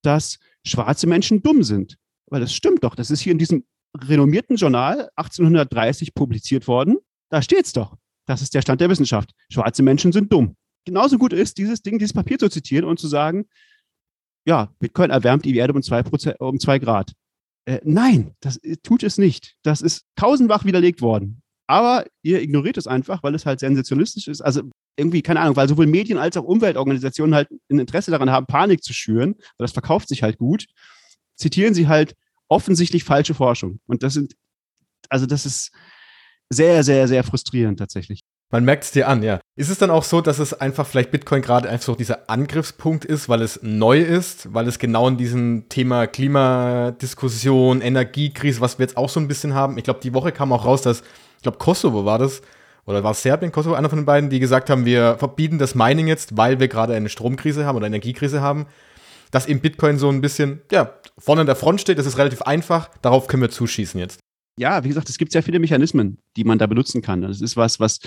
dass schwarze Menschen dumm sind. Weil das stimmt doch. Das ist hier in diesem renommierten Journal 1830 publiziert worden. Da steht es doch. Das ist der Stand der Wissenschaft. Schwarze Menschen sind dumm. Genauso gut ist, dieses Ding, dieses Papier zu zitieren und zu sagen, ja, Bitcoin erwärmt die Erde um zwei, um zwei Grad. Äh, nein, das äh, tut es nicht. Das ist tausendfach widerlegt worden. Aber ihr ignoriert es einfach, weil es halt sensationistisch ist. Also irgendwie, keine Ahnung, weil sowohl Medien als auch Umweltorganisationen halt ein Interesse daran haben, Panik zu schüren, weil das verkauft sich halt gut, zitieren sie halt offensichtlich falsche Forschung. Und das sind, also das ist, sehr, sehr, sehr frustrierend tatsächlich. Man merkt es dir an, ja. Ist es dann auch so, dass es einfach vielleicht Bitcoin gerade einfach so dieser Angriffspunkt ist, weil es neu ist, weil es genau in diesem Thema Klimadiskussion, Energiekrise, was wir jetzt auch so ein bisschen haben. Ich glaube, die Woche kam auch raus, dass, ich glaube, Kosovo war das, oder war es Serbien, Kosovo, einer von den beiden, die gesagt haben, wir verbieten das Mining jetzt, weil wir gerade eine Stromkrise haben oder Energiekrise haben. Dass eben Bitcoin so ein bisschen, ja, vorne an der Front steht, das ist relativ einfach, darauf können wir zuschießen jetzt ja, wie gesagt, es gibt sehr viele Mechanismen, die man da benutzen kann. Das ist was, was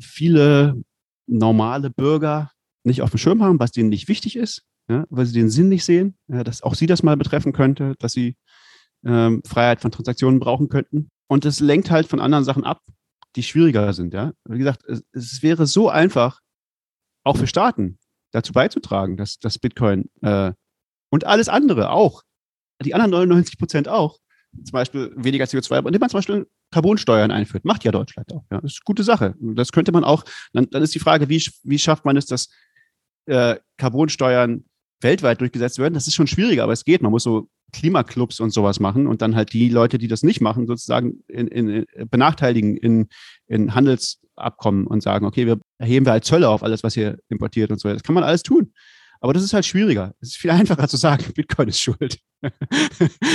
viele normale Bürger nicht auf dem Schirm haben, was denen nicht wichtig ist. ja, weil sie den Sinn nicht sehen, ja, dass auch sie das mal betreffen könnte, dass sie ähm, Freiheit von Transaktionen brauchen könnten. Und es lenkt halt von anderen Sachen ab, die schwieriger sind. Ja? Wie gesagt, es, es wäre so einfach, auch für Staaten dazu beizutragen, dass, dass Bitcoin äh, und alles andere auch, die anderen 99 Prozent auch, zum Beispiel weniger CO2, indem man zum Beispiel Carbonsteuern einführt. Macht ja Deutschland auch. Ja. Das ist eine gute Sache. Das könnte man auch, dann, dann ist die Frage, wie, wie schafft man es, dass äh, Carbonsteuern weltweit durchgesetzt werden? Das ist schon schwieriger, aber es geht. Man muss so Klimaclubs und sowas machen und dann halt die Leute, die das nicht machen, sozusagen in, in, in benachteiligen in, in Handelsabkommen und sagen, okay, wir erheben wir halt Zölle auf alles, was hier importiert und so. Das kann man alles tun. Aber das ist halt schwieriger. Es ist viel [LAUGHS] einfacher zu sagen, Bitcoin ist schuld. [LAUGHS]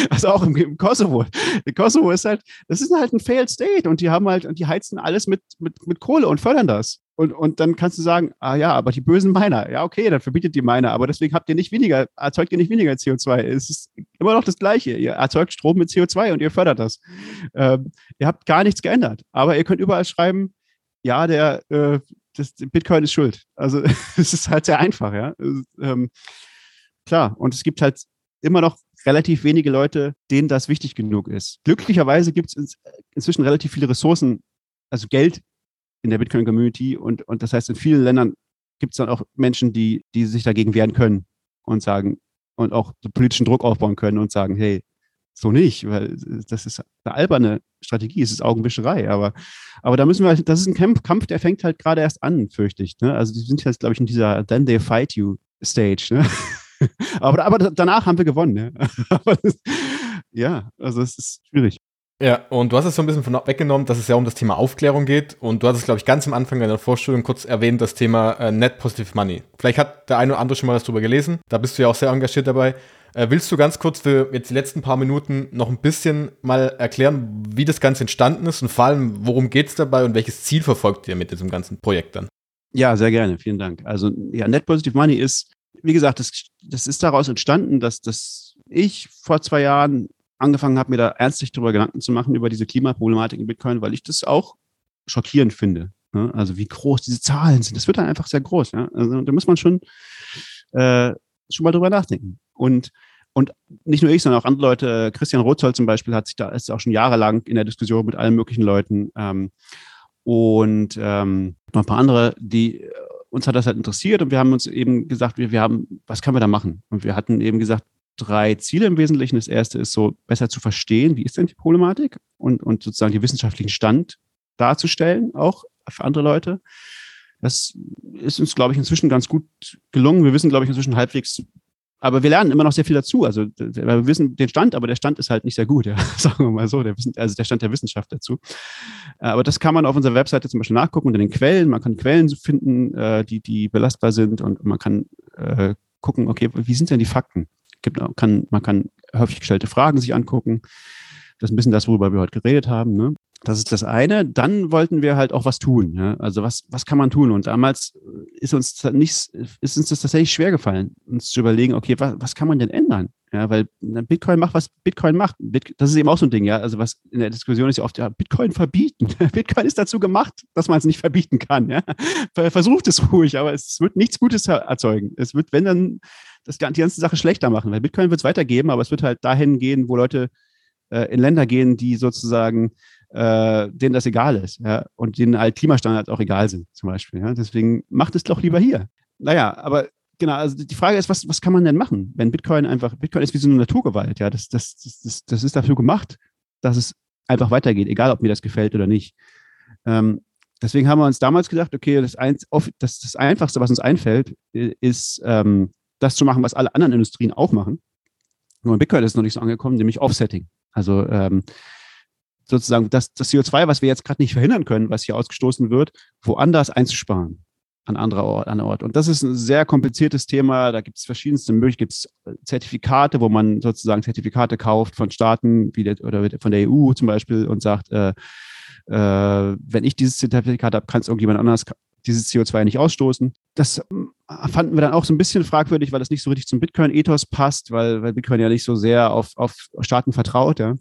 also auch im, im, Kosovo. Der Kosovo ist halt, das ist halt ein Failed State und die haben halt, und die heizen alles mit, mit, mit Kohle und fördern das. Und, und dann kannst du sagen, ah ja, aber die bösen Miner, ja, okay, dann verbietet die Miner, aber deswegen habt ihr nicht weniger, erzeugt ihr nicht weniger CO2. Es ist immer noch das Gleiche. Ihr erzeugt Strom mit CO2 und ihr fördert das. Ähm, ihr habt gar nichts geändert. Aber ihr könnt überall schreiben, ja, der, äh, das, Bitcoin ist schuld. Also [LAUGHS] es ist halt sehr einfach, ja. Ähm, klar, und es gibt halt immer noch relativ wenige Leute, denen das wichtig genug ist. Glücklicherweise gibt es inzwischen relativ viele Ressourcen, also Geld in der Bitcoin-Community und, und das heißt, in vielen Ländern gibt es dann auch Menschen, die, die sich dagegen wehren können und sagen und auch politischen Druck aufbauen können und sagen, hey, so nicht, weil das ist eine alberne Strategie, es ist Augenwischerei, aber, aber da müssen wir, das ist ein Kampf, der fängt halt gerade erst an, fürchte ich. Ne? Also die sind jetzt, glaube ich, in dieser Then they fight you Stage. Ne? [LAUGHS] aber, aber danach haben wir gewonnen. Ne? [LAUGHS] ja, also es ist schwierig. Ja, und du hast es so ein bisschen von weggenommen, dass es ja um das Thema Aufklärung geht. Und du hast es, glaube ich, ganz am Anfang deiner Vorstellung kurz erwähnt, das Thema äh, Net Positive Money. Vielleicht hat der eine oder andere schon mal was drüber gelesen. Da bist du ja auch sehr engagiert dabei. Äh, willst du ganz kurz für jetzt die letzten paar Minuten noch ein bisschen mal erklären, wie das Ganze entstanden ist und vor allem, worum geht es dabei und welches Ziel verfolgt ihr mit diesem ganzen Projekt dann? Ja, sehr gerne. Vielen Dank. Also, ja, Net Positive Money ist, wie gesagt, das, das ist daraus entstanden, dass, dass ich vor zwei Jahren angefangen habe, mir da ernstlich darüber Gedanken zu machen, über diese Klimaproblematik in Bitcoin, weil ich das auch schockierend finde. Ne? Also, wie groß diese Zahlen sind. Das wird dann einfach sehr groß. Ja? Also, da muss man schon, äh, schon mal drüber nachdenken. Und, und nicht nur ich, sondern auch andere Leute, Christian Rotzoll zum Beispiel hat sich da, ist auch schon jahrelang in der Diskussion mit allen möglichen Leuten. Ähm, und ähm, noch ein paar andere, die uns hat das halt interessiert und wir haben uns eben gesagt, wir, wir haben, was können wir da machen? Und wir hatten eben gesagt, drei Ziele im Wesentlichen. Das erste ist so, besser zu verstehen, wie ist denn die Problematik und, und sozusagen den wissenschaftlichen Stand darzustellen, auch für andere Leute. Das ist uns, glaube ich, inzwischen ganz gut gelungen. Wir wissen, glaube ich, inzwischen halbwegs aber wir lernen immer noch sehr viel dazu. Also wir wissen den Stand, aber der Stand ist halt nicht sehr gut, ja. [LAUGHS] sagen wir mal so, der, also der Stand der Wissenschaft dazu. Aber das kann man auf unserer Webseite zum Beispiel nachgucken unter den Quellen. Man kann Quellen finden, äh, die, die belastbar sind und man kann äh, gucken, okay, wie sind denn die Fakten? Gibt, kann, man kann häufig gestellte Fragen sich angucken. Das ist ein bisschen das, worüber wir heute geredet haben. Ne? Das ist das eine. Dann wollten wir halt auch was tun. Ja? Also was, was kann man tun? Und damals ist uns nicht, ist uns das tatsächlich schwer gefallen, uns zu überlegen, okay, was, was kann man denn ändern? Ja, weil Bitcoin macht, was Bitcoin macht. das ist eben auch so ein Ding, ja. Also was in der Diskussion ist ja oft, ja, Bitcoin verbieten. [LAUGHS] Bitcoin ist dazu gemacht, dass man es nicht verbieten kann, ja. Versucht es ruhig, aber es wird nichts Gutes erzeugen. Es wird, wenn dann, das, die ganze Sache schlechter machen, weil Bitcoin wird es weitergeben, aber es wird halt dahin gehen, wo Leute äh, in Länder gehen, die sozusagen äh, denen das egal ist ja, und denen halt Klimastandards auch egal sind, zum Beispiel. Ja. Deswegen macht es doch lieber hier. Naja, aber genau, also die Frage ist, was, was kann man denn machen, wenn Bitcoin einfach, Bitcoin ist wie so eine Naturgewalt, ja, das, das, das, das ist dafür gemacht, dass es einfach weitergeht, egal ob mir das gefällt oder nicht. Ähm, deswegen haben wir uns damals gedacht, okay, das, ein, das, das Einfachste, was uns einfällt, ist, ähm, das zu machen, was alle anderen Industrien auch machen. Nur in Bitcoin ist es noch nicht so angekommen, nämlich Offsetting. Also ähm, sozusagen das, das CO2, was wir jetzt gerade nicht verhindern können, was hier ausgestoßen wird, woanders einzusparen an anderer Ort, an Ort. Und das ist ein sehr kompliziertes Thema. Da gibt es verschiedenste Möglichkeiten. Gibt es Zertifikate, wo man sozusagen Zertifikate kauft von Staaten wie der, oder von der EU zum Beispiel und sagt, äh, äh, wenn ich dieses Zertifikat habe, kann es irgendjemand anders dieses CO2 nicht ausstoßen. Das fanden wir dann auch so ein bisschen fragwürdig, weil das nicht so richtig zum Bitcoin-Ethos passt, weil, weil Bitcoin ja nicht so sehr auf, auf Staaten vertraut. Ja.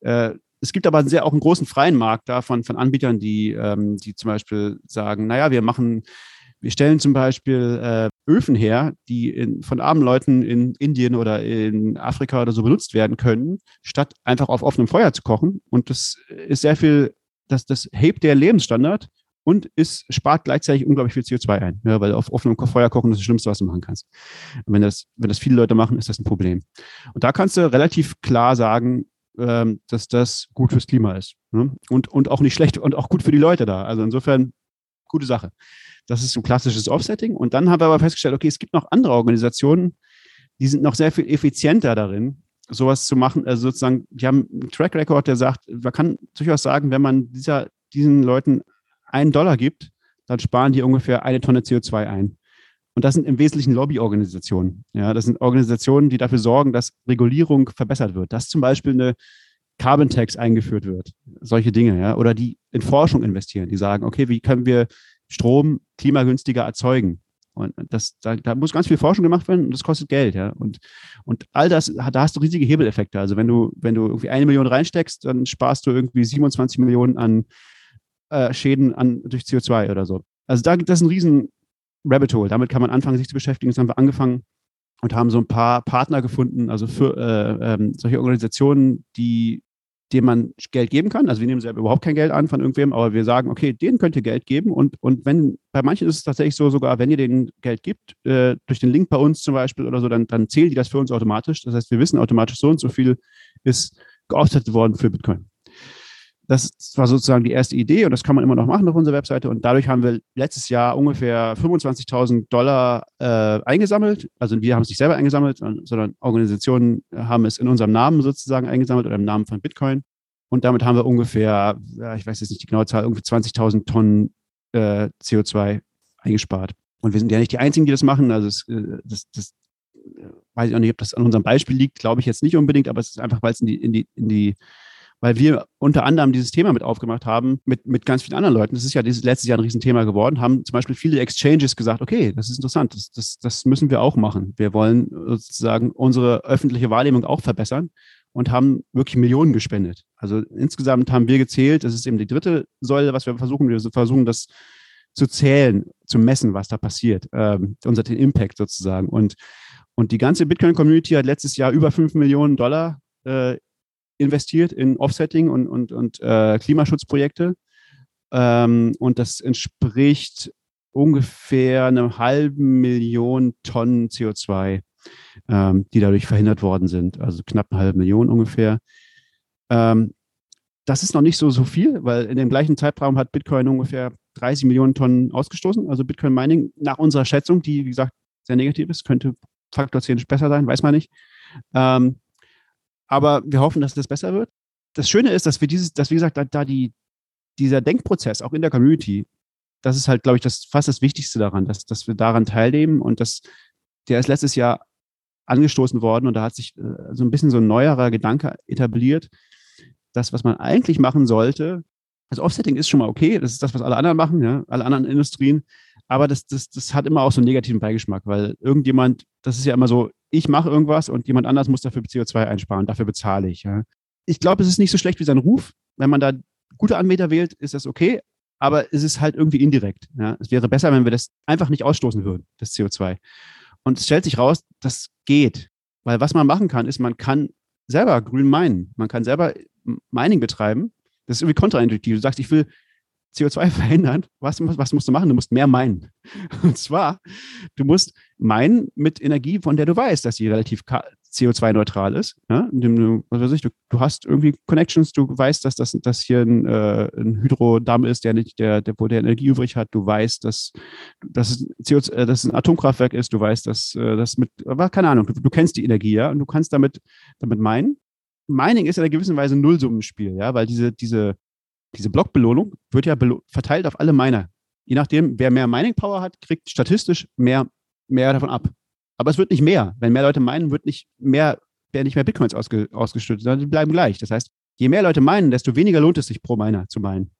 Äh, es gibt aber sehr auch einen großen freien Markt da von, Anbietern, die, ähm, die zum Beispiel sagen, naja, wir machen Wir stellen zum Beispiel äh, Öfen her, die in, von armen Leuten in Indien oder in Afrika oder so benutzt werden können, statt einfach auf offenem Feuer zu kochen. Und das ist sehr viel, das, das hebt der Lebensstandard und es spart gleichzeitig unglaublich viel CO2 ein, ja, weil auf offenem Feuer kochen ist das Schlimmste, was du machen kannst. Und wenn das, wenn das viele Leute machen, ist das ein Problem. Und da kannst du relativ klar sagen, ähm, dass das gut fürs Klima ist. Ne? Und, und auch nicht schlecht und auch gut für die Leute da. Also insofern, gute Sache. Das ist ein klassisches Offsetting. Und dann haben wir aber festgestellt, okay, es gibt noch andere Organisationen, die sind noch sehr viel effizienter darin, sowas zu machen. Also sozusagen, die haben einen Track Record, der sagt, man kann durchaus sagen, wenn man dieser, diesen Leuten einen Dollar gibt, dann sparen die ungefähr eine Tonne CO2 ein. Und das sind im Wesentlichen Lobbyorganisationen. Ja, das sind Organisationen, die dafür sorgen, dass Regulierung verbessert wird, dass zum Beispiel eine Carbon Tax eingeführt wird, solche Dinge, ja, oder die in Forschung investieren, die sagen, okay, wie können wir Strom klimagünstiger erzeugen? Und das, da, da, muss ganz viel Forschung gemacht werden und das kostet Geld, ja. Und, und all das, da hast du riesige Hebeleffekte. Also wenn du, wenn du irgendwie eine Million reinsteckst, dann sparst du irgendwie 27 Millionen an äh, Schäden an, durch CO2 oder so. Also da, das ist ein riesen Rabbit Hole. Damit kann man anfangen, sich zu beschäftigen. Jetzt haben wir angefangen und haben so ein paar Partner gefunden, also für äh, ähm, solche Organisationen, die denen man Geld geben kann. Also wir nehmen selber überhaupt kein Geld an von irgendwem, aber wir sagen, okay, denen könnt ihr Geld geben. Und, und wenn, bei manchen ist es tatsächlich so, sogar wenn ihr denen Geld gibt, äh, durch den Link bei uns zum Beispiel oder so, dann, dann zählen die das für uns automatisch. Das heißt, wir wissen automatisch, so und so viel ist geoffset worden für Bitcoin. Das war sozusagen die erste Idee und das kann man immer noch machen auf unserer Webseite. Und dadurch haben wir letztes Jahr ungefähr 25.000 Dollar äh, eingesammelt. Also wir haben es nicht selber eingesammelt, sondern Organisationen haben es in unserem Namen sozusagen eingesammelt oder im Namen von Bitcoin. Und damit haben wir ungefähr, ich weiß jetzt nicht die genaue Zahl, ungefähr 20.000 Tonnen äh, CO2 eingespart. Und wir sind ja nicht die Einzigen, die das machen. Also es, äh, das, das äh, weiß ich auch nicht, ob das an unserem Beispiel liegt, glaube ich jetzt nicht unbedingt, aber es ist einfach, weil es in die, in die, in die weil wir unter anderem dieses Thema mit aufgemacht haben mit, mit ganz vielen anderen Leuten. Das ist ja dieses letztes Jahr ein Riesenthema geworden, haben zum Beispiel viele Exchanges gesagt, okay, das ist interessant, das, das, das müssen wir auch machen. Wir wollen sozusagen unsere öffentliche Wahrnehmung auch verbessern und haben wirklich Millionen gespendet. Also insgesamt haben wir gezählt, das ist eben die dritte Säule, was wir versuchen. Wir versuchen das zu zählen, zu messen, was da passiert, ähm, unser Impact sozusagen. Und, und die ganze Bitcoin-Community hat letztes Jahr über 5 Millionen Dollar äh, investiert in Offsetting und, und, und äh, Klimaschutzprojekte. Ähm, und das entspricht ungefähr einer halben Million Tonnen CO2, ähm, die dadurch verhindert worden sind. Also knapp eine halbe Million ungefähr. Ähm, das ist noch nicht so, so viel, weil in dem gleichen Zeitraum hat Bitcoin ungefähr 30 Millionen Tonnen ausgestoßen. Also Bitcoin Mining nach unserer Schätzung, die wie gesagt sehr negativ ist, könnte Faktor 10 besser sein, weiß man nicht. Ähm, aber wir hoffen, dass das besser wird. Das Schöne ist, dass wir dieses, dass wie gesagt, da, da die, dieser Denkprozess auch in der Community, das ist halt, glaube ich, das fast das Wichtigste daran, dass, dass wir daran teilnehmen und das, der ist letztes Jahr angestoßen worden und da hat sich äh, so ein bisschen so ein neuerer Gedanke etabliert, dass was man eigentlich machen sollte, also Offsetting ist schon mal okay, das ist das, was alle anderen machen, ja, alle anderen Industrien, aber das, das, das hat immer auch so einen negativen Beigeschmack, weil irgendjemand, das ist ja immer so, ich mache irgendwas und jemand anders muss dafür CO2 einsparen, dafür bezahle ich. Ja. Ich glaube, es ist nicht so schlecht wie sein Ruf. Wenn man da gute Anbieter wählt, ist das okay, aber es ist halt irgendwie indirekt. Ja. Es wäre besser, wenn wir das einfach nicht ausstoßen würden, das CO2. Und es stellt sich raus, das geht. Weil was man machen kann, ist, man kann selber grün meinen. Man kann selber Mining betreiben. Das ist irgendwie kontraintuitiv. Du sagst, ich will CO2 [LAUGHS] verhindern, was, was musst du machen? Du musst mehr meinen. [LAUGHS] Und zwar, du musst meinen mit Energie, von der du weißt, dass sie relativ CO2-neutral ist. Ja? Du, was weiß ich, du, du, hast irgendwie Connections, du weißt, dass das dass hier ein, äh, ein Hydrodamm ist, der nicht, der, der, wo der Energie übrig hat. Du weißt, dass, dass, es, CO2, äh, dass es ein Atomkraftwerk ist. Du weißt, dass äh, das mit, aber keine Ahnung, du, du kennst die Energie, ja, und du kannst damit, damit meinen. Mining ist in einer gewissen Weise ein Nullsummenspiel, ja, weil diese, diese diese Blockbelohnung wird ja verteilt auf alle Miner. Je nachdem, wer mehr Mining Power hat, kriegt statistisch mehr, mehr davon ab. Aber es wird nicht mehr. Wenn mehr Leute meinen, wird nicht mehr, werden nicht mehr Bitcoins ausge, ausgeschüttet, sondern die bleiben gleich. Das heißt, je mehr Leute meinen, desto weniger lohnt es sich pro Miner zu meinen.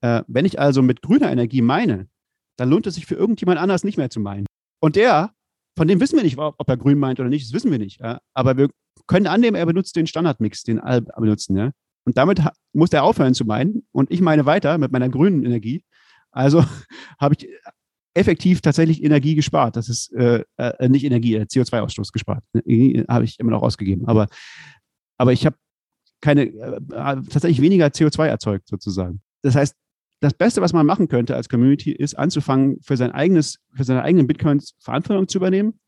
Äh, wenn ich also mit grüner Energie meine, dann lohnt es sich für irgendjemand anders nicht mehr zu meinen. Und der, von dem wissen wir nicht, ob er grün meint oder nicht, das wissen wir nicht. Ja? Aber wir können annehmen, er benutzt den Standardmix, den alle benutzen. Ja? Und damit muss er aufhören zu meinen. Und ich meine weiter mit meiner grünen Energie. Also [LAUGHS] habe ich effektiv tatsächlich Energie gespart. Das ist äh, äh, nicht Energie, äh, CO2-Ausstoß gespart. Habe ich immer noch ausgegeben. Aber, aber ich habe keine, äh, tatsächlich weniger CO2 erzeugt, sozusagen. Das heißt, das Beste, was man machen könnte als Community, ist anzufangen, für sein eigenes, für seine eigenen Bitcoins Verantwortung zu übernehmen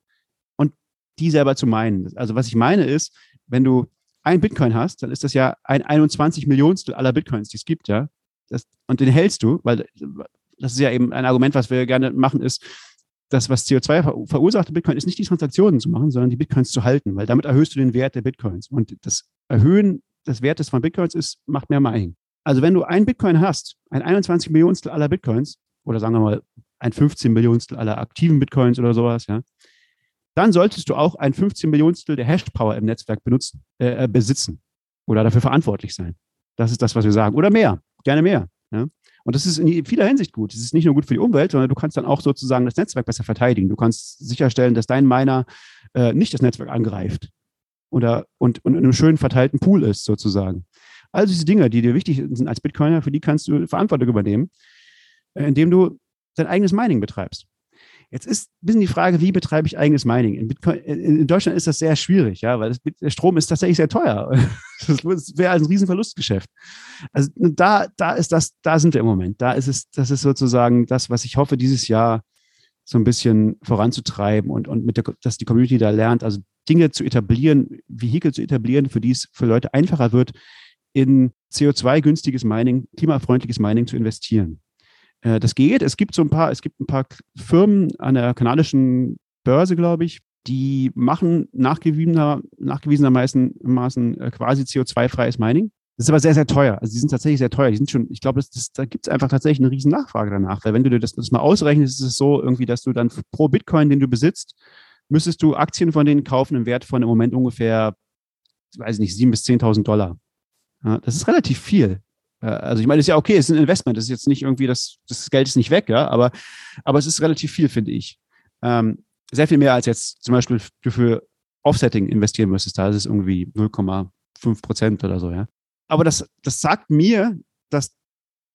und die selber zu meinen. Also was ich meine ist, wenn du ein Bitcoin hast, dann ist das ja ein 21 Millionstel aller Bitcoins, die es gibt, ja. Das, und den hältst du, weil das ist ja eben ein Argument, was wir gerne machen, ist, das, was CO2 verursachte Bitcoin, ist nicht die Transaktionen zu machen, sondern die Bitcoins zu halten, weil damit erhöhst du den Wert der Bitcoins. Und das Erhöhen des Wertes von Bitcoins ist, macht mehr Mining. Also wenn du ein Bitcoin hast, ein 21 Millionstel aller Bitcoins, oder sagen wir mal ein 15 Millionstel aller aktiven Bitcoins oder sowas, ja, dann solltest du auch ein 15 Millionstel der Hash-Power im Netzwerk benutzen, äh, äh, besitzen oder dafür verantwortlich sein. Das ist das, was wir sagen. Oder mehr, gerne mehr. Ja? Und das ist in vieler Hinsicht gut. Es ist nicht nur gut für die Umwelt, sondern du kannst dann auch sozusagen das Netzwerk besser verteidigen. Du kannst sicherstellen, dass dein Miner äh, nicht das Netzwerk angreift oder und, und in einem schönen verteilten Pool ist, sozusagen. All diese Dinge, die dir wichtig sind als Bitcoiner, für die kannst du Verantwortung übernehmen, äh, indem du dein eigenes Mining betreibst. Jetzt ist ein bisschen die Frage, wie betreibe ich eigenes Mining? In, Bitcoin, in Deutschland ist das sehr schwierig, ja, weil das, der Strom ist tatsächlich sehr teuer. [LAUGHS] Das wäre ein Riesenverlustgeschäft. Also da, da ist das, da sind wir im Moment. Da ist es, das ist sozusagen das, was ich hoffe, dieses Jahr so ein bisschen voranzutreiben und, und mit der, dass die Community da lernt, also Dinge zu etablieren, Vehikel zu etablieren, für die es für Leute einfacher wird, in CO2-günstiges Mining, klimafreundliches Mining zu investieren. Äh, das geht. Es gibt so ein paar, es gibt ein paar Firmen an der kanadischen Börse, glaube ich, die machen nachgewiesener, nachgewiesenermaßen Maßen, äh, quasi CO2-freies Mining. Das ist aber sehr, sehr teuer. Also die sind tatsächlich sehr teuer. Die sind schon, ich glaube, das, das, da gibt es einfach tatsächlich eine riesen Nachfrage danach. Weil wenn du dir das, das mal ausrechnest, ist es so irgendwie, dass du dann pro Bitcoin, den du besitzt, müsstest du Aktien von denen kaufen im Wert von im Moment ungefähr, weiß ich nicht, 7.000 bis 10.000 Dollar. Ja, das ist relativ viel. Also ich meine, es ist ja okay, es ist ein Investment, das ist jetzt nicht irgendwie, das, das Geld ist nicht weg, ja, aber, aber es ist relativ viel, finde ich. Ähm, sehr viel mehr als jetzt zum Beispiel du für Offsetting investieren müsstest, da ist es irgendwie 0,5 Prozent oder so, ja. Aber das, das sagt mir, dass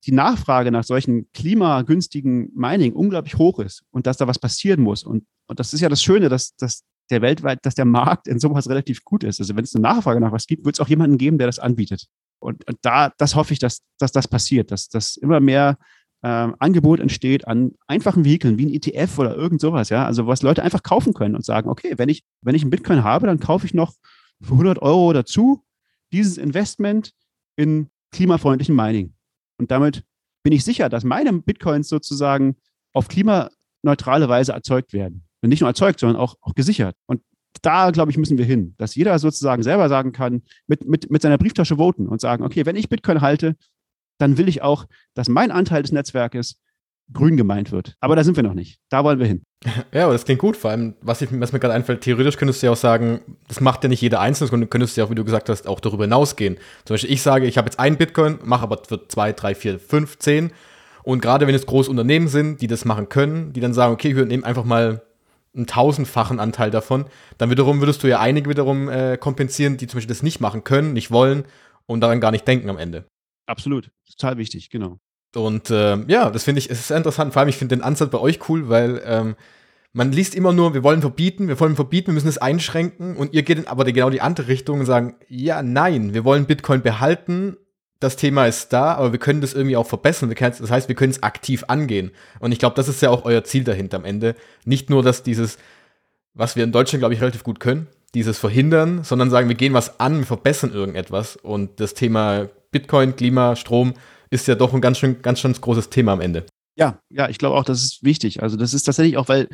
die Nachfrage nach solchen klimagünstigen Mining unglaublich hoch ist und dass da was passieren muss. Und, und das ist ja das Schöne, dass, dass der weltweit, dass der Markt in sowas relativ gut ist. Also wenn es eine Nachfrage nach was gibt, wird es auch jemanden geben, der das anbietet. Und, und da, das hoffe ich, dass, dass das passiert, dass, dass immer mehr ähm, Angebot entsteht an einfachen Vehikeln wie ein ETF oder irgend sowas, ja. Also was Leute einfach kaufen können und sagen, okay, wenn ich, wenn ich einen Bitcoin habe, dann kaufe ich noch für 100 Euro dazu dieses Investment in klimafreundlichen Mining. Und damit bin ich sicher, dass meine Bitcoins sozusagen auf klimaneutrale Weise erzeugt werden. Und nicht nur erzeugt, sondern auch, auch gesichert. Und da, glaube ich, müssen wir hin, dass jeder sozusagen selber sagen kann, mit, mit, mit seiner Brieftasche voten und sagen, okay, wenn ich Bitcoin halte, dann will ich auch, dass mein Anteil des Netzwerkes grün gemeint wird. Aber da sind wir noch nicht. Da wollen wir hin. [LAUGHS] Ja, aber das klingt gut. Vor allem, was, ich, was mir gerade einfällt, theoretisch könntest du ja auch sagen, das macht ja nicht jeder Einzelne, sondern du könntest ja auch, wie du gesagt hast, auch darüber hinausgehen. Zum Beispiel, ich sage, ich habe jetzt einen Bitcoin, mache aber für zwei, drei, vier, fünf, zehn. Und gerade wenn es große Unternehmen sind, die das machen können, die dann sagen, okay, wir nehmen einfach mal einen tausendfachen Anteil davon, dann wiederum würdest du ja einige wiederum äh, kompensieren, die zum Beispiel das nicht machen können, nicht wollen und daran gar nicht denken am Ende. Absolut, total wichtig, genau. Und äh, ja, das finde ich, es ist interessant. Vor allem, ich finde den Ansatz bei euch cool, weil ähm, man liest immer nur, wir wollen verbieten, wir wollen verbieten, wir müssen es einschränken und ihr geht aber genau die andere Richtung und sagen, ja, nein, wir wollen Bitcoin behalten, das Thema ist da, aber wir können das irgendwie auch verbessern. das heißt, wir können es aktiv angehen. Und ich glaube, das ist ja auch euer Ziel dahinter am Ende. Nicht nur, dass dieses, was wir in Deutschland, glaube ich, relativ gut können, dieses Verhindern, sondern sagen, wir gehen was an, wir verbessern irgendetwas. Und das Thema Bitcoin, Klima, Strom ist ja doch ein ganz schön, ganz schön großes Thema am Ende. Ja, ja, ich glaube auch, das ist wichtig. Also das ist tatsächlich auch, weil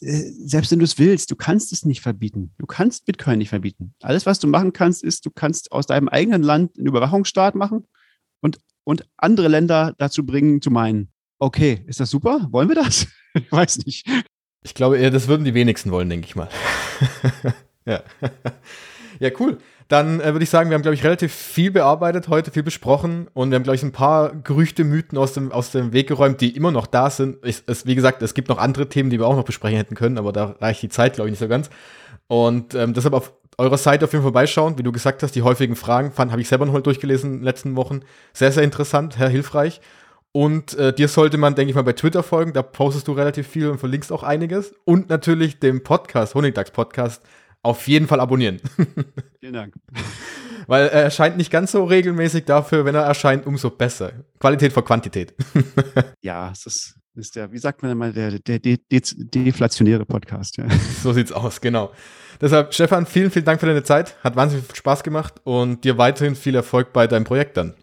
selbst wenn du es willst, du kannst es nicht verbieten. Du kannst Bitcoin nicht verbieten. Alles, was du machen kannst, ist, du kannst aus deinem eigenen Land einen Überwachungsstaat machen und, und andere Länder dazu bringen, zu meinen, okay, ist das super? Wollen wir das? [LAUGHS] ich weiß nicht. Ich glaube, das würden die wenigsten wollen, denke ich mal. [LAUGHS] ja. ja, cool. Dann äh, würde ich sagen, wir haben, glaube ich, relativ viel bearbeitet heute, viel besprochen und wir haben, glaube ich, ein paar Gerüchte, Mythen aus dem, aus dem Weg geräumt, die immer noch da sind. Ich, es, wie gesagt, es gibt noch andere Themen, die wir auch noch besprechen hätten können, aber da reicht die Zeit, glaube ich, nicht so ganz. Und ähm, deshalb auf eurer Seite auf jeden Fall vorbeischauen. Wie du gesagt hast, die häufigen Fragen fand, habe ich selber noch mal durchgelesen in den letzten Wochen. Sehr, sehr interessant, sehr hilfreich. Und äh, dir sollte man, denke ich mal, bei Twitter folgen. Da postest du relativ viel und verlinkst auch einiges. Und natürlich dem Podcast, Honigdachs Podcast, auf jeden Fall abonnieren. [LAUGHS] Vielen Dank. Weil er erscheint nicht ganz so regelmäßig dafür, wenn er erscheint, umso besser. Qualität vor Quantität. [LAUGHS] ja, es ist, ist der, wie sagt man immer, der, der, der, der deflationäre Podcast. Ja. [LAUGHS] So sieht's aus, genau. Deshalb, Stefan, vielen, vielen Dank für deine Zeit. Hat wahnsinnig viel Spaß gemacht und dir weiterhin viel Erfolg bei deinem Projekt dann.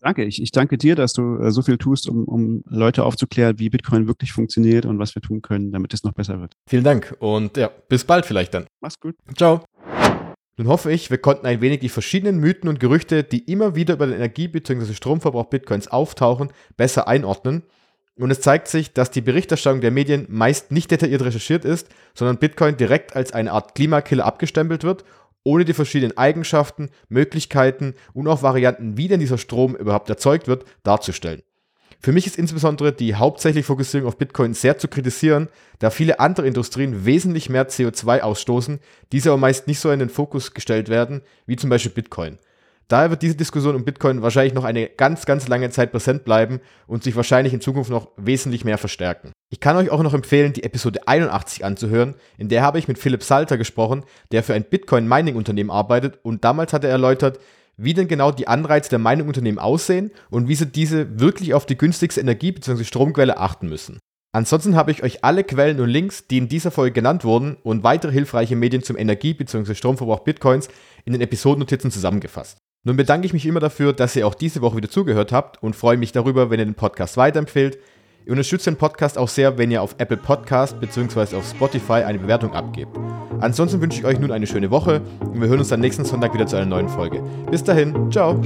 Danke. Ich, ich danke dir, dass du äh, so viel tust, um, um Leute aufzuklären, wie Bitcoin wirklich funktioniert und was wir tun können, damit es noch besser wird. Vielen Dank und ja, bis bald vielleicht dann. Mach's gut. Ciao. Nun hoffe ich, wir konnten ein wenig die verschiedenen Mythen und Gerüchte, die immer wieder über den Energie- bzw. Stromverbrauch Bitcoins auftauchen, besser einordnen. Und es zeigt sich, dass die Berichterstattung der Medien meist nicht detailliert recherchiert ist, sondern Bitcoin direkt als eine Art Klimakiller abgestempelt wird, ohne die verschiedenen Eigenschaften, Möglichkeiten und auch Varianten, wie denn dieser Strom überhaupt erzeugt wird, darzustellen. Für mich ist insbesondere die hauptsächliche Fokussierung auf Bitcoin sehr zu kritisieren, da viele andere Industrien wesentlich mehr CO2 ausstoßen, diese aber meist nicht so in den Fokus gestellt werden, wie zum Beispiel Bitcoin. Daher wird diese Diskussion um Bitcoin wahrscheinlich noch eine ganz, ganz lange Zeit präsent bleiben und sich wahrscheinlich in Zukunft noch wesentlich mehr verstärken. Ich kann euch auch noch empfehlen, die Episode 81 anzuhören, in der habe ich mit Philipp Salter gesprochen, der für ein Bitcoin-Mining-Unternehmen arbeitet und damals hat er erläutert, wie denn genau die Anreize der Mining-Unternehmen aussehen und wie sie diese wirklich auf die günstigste Energie- bzw. Stromquelle achten müssen. Ansonsten habe ich euch alle Quellen und Links, die in dieser Folge genannt wurden, und weitere hilfreiche Medien zum Energie- bzw. Stromverbrauch Bitcoins in den Episodennotizen zusammengefasst. Nun bedanke ich mich immer dafür, dass ihr auch diese Woche wieder zugehört habt und freue mich darüber, wenn ihr den Podcast weiterempfehlt. Ihr unterstützt den Podcast auch sehr, wenn ihr auf Apple Podcast bzw. auf Spotify eine Bewertung abgebt. Ansonsten wünsche ich euch nun eine schöne Woche und wir hören uns dann nächsten Sonntag wieder zu einer neuen Folge. Bis dahin, ciao!